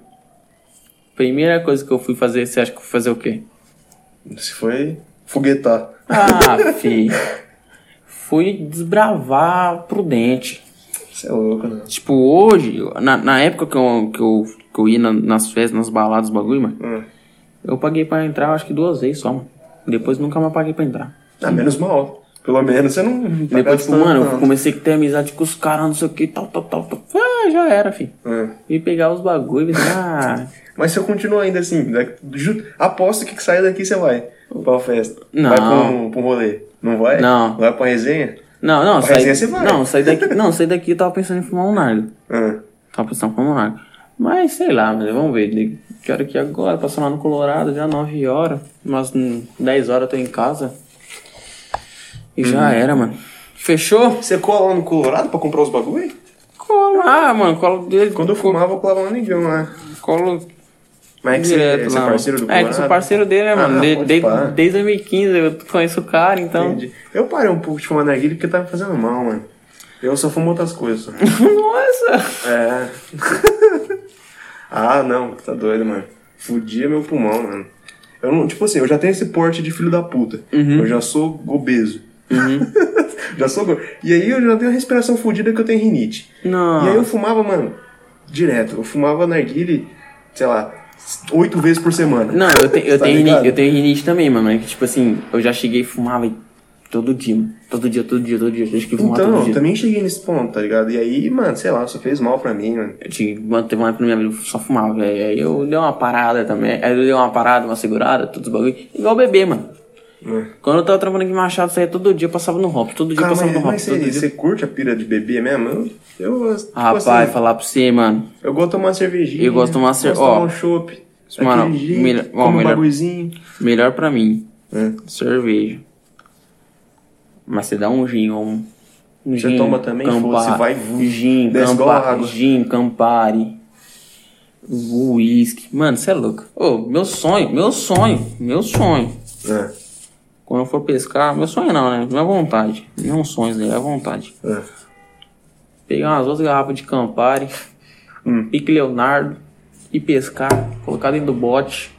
primeira coisa que eu fui fazer, você acha que eu fui fazer o quê? Se foi foguetar. Ah, (laughs) fi. Fui desbravar prudente. Você é louco, né? Tipo, hoje, na, na época que eu, que eu, que eu ia na- nas festas, nas baladas, bagulho, mano, Hum. eu paguei pra entrar, acho que duas vezes só, mano. Depois nunca mais paguei pra entrar. Ah, menos mal. Pelo menos você não. tá Depois, tipo, mano, eu tanto. comecei a ter amizade com os caras, não sei o que, tal, tal, tal, tal. Ah, já era, fi. É. E pegar os bagulhos, ah, (laughs) Mas se eu continuar ainda assim, ju- aposto que que sair daqui você vai pra uma festa. Não. Vai pra um, pra um rolê. Não vai? Não. Vai pra resenha? Não, não, Pra saí, resenha você vai. não, saí daqui, (laughs) não, saí daqui eu tava pensando em fumar um nardo. Ah. Tava pensando em fumar um nardo. Mas sei lá, mano, vamos ver. Quero que agora, passar lá no Colorado, já 9 horas. Umas 10 horas eu tô em casa. E já era, mano. Fechou? Você cola lá no Colorado pra comprar os bagulho? Cola lá, mano. Colo dele. Quando eu fumava, eu colava no negão lá. Colo Mas é que você, direto você é lá. parceiro do É, Colorado? que eu sou parceiro dele, né, mano? Ah, De- de- desde 2015 eu conheço o cara, então. Entendi. Eu parei um pouco de fumar narguilha porque me fazendo mal, mano. Eu só fumo outras coisas. (laughs) Nossa! É. (laughs) ah, não, tá doido, mano. Fudia meu pulmão, mano. Eu não, tipo assim, eu já tenho esse porte de filho da puta. Uhum. Eu já sou obeso. (laughs) já sou go- E aí eu já tenho a respiração fudida que eu tenho rinite. Não. E aí eu fumava, mano, direto. Eu fumava narguile, sei lá, oito vezes por semana. Não, eu, te- eu (laughs) Tá tenho rinite, eu tenho rinite também, mano. É que, tipo assim, eu já cheguei e fumava todo dia, mano. Todo dia, todo dia, todo dia. Eu já cheguei a fumar Então, todo eu dia. também cheguei nesse ponto, tá ligado? E aí, mano, sei lá, só fez mal pra mim, mano. Eu tinha, mano, teve uma época na minha vida que eu só fumava, velho. Aí eu dei uma parada também. Aí eu dei uma parada, uma segurada, todos os bagulho. Igual bebê, mano. É. Quando eu tava trabalhando aqui em Machado, saía todo dia, eu passava no hop. Todo dia Cara, passava no hop. mas você, você curte a pira de bebê mesmo? Eu, eu tipo Rapaz, assim, falar pra você, mano. eu gosto de tomar uma cervejinha. Eu gosto de tomar cer- Gosto ó, tomar um chopp. mano, jeito, melhor- ó, como um melhor- bagulhozinho. Melhor pra mim, É. cerveja. Mas você dá um gin, um. um Você gin, toma também? Foda-se, vai, vu. Gin, Campari, gin, Campari. Whisky. Mano, você é louco. Ô, meu sonho, meu sonho, meu sonho. É, Quando eu for pescar, meu sonho não, né? Minha vontade. Não sonhos, né? É vontade. é. Pegar umas duas garrafas de Campari, Hum. pique Leonardo e pescar, colocar dentro do bote,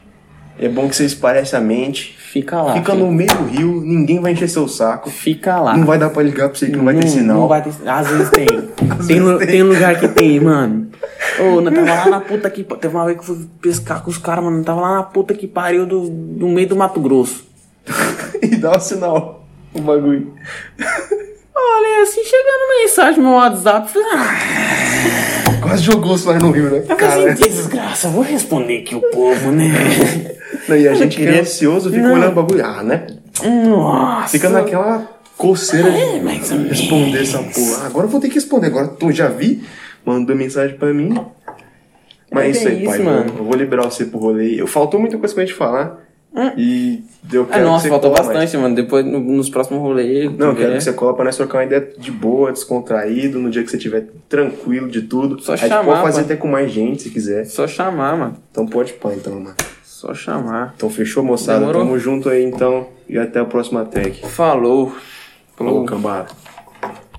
É bom que vocês parecem a mente. Fica lá. Fica filho. no meio do rio, ninguém vai encher seu saco. Fica lá. Não vai dar pra ligar pra você que não vai ter sinal. Não vai ter Às vezes tem. (laughs) Às tem, vezes lu- tem. tem lugar que tem, (laughs) mano. Ô, nós tava lá na puta que. Teve uma vez que eu fui pescar com os caras, mano. Tava lá na puta que pariu do, do meio do Mato Grosso. (laughs) e dá o sinal. O bagulho. Olha, assim, chegando mensagem no meu WhatsApp. Falei, ah, Quase jogou o no rio, né? falei Cara, assim, desgraça, vou responder aqui o povo, né? (laughs) não, e a gente que é ansioso fica Não. olhando o bagulho. Ah, né? Nossa. Fica naquela coceira É, de responder essa porra. Ah, Agora eu vou ter que responder. Agora tu já vi, mandou mensagem pra mim. Mas é É isso aí, pai. isso, eu- mano. Eu vou liberar você pro rolê. Eu, faltou muita coisa pra gente falar. E eu Ah, quero nossa, que faltou mais. bastante, mano. Depois, no- nos próximos rolês. Não, eu quero que você cola pra nós trocar uma ideia de boa, descontraído, no dia que você estiver tranquilo de tudo. Só a gente chamar, pode fazer pai. até com mais gente se quiser. Só chamar, mano. Então pode pá, então, mano. Só chamar. Então fechou, moçada. Demorou. Tamo junto aí então. E até a próxima tag. Falou. Falou, cambada.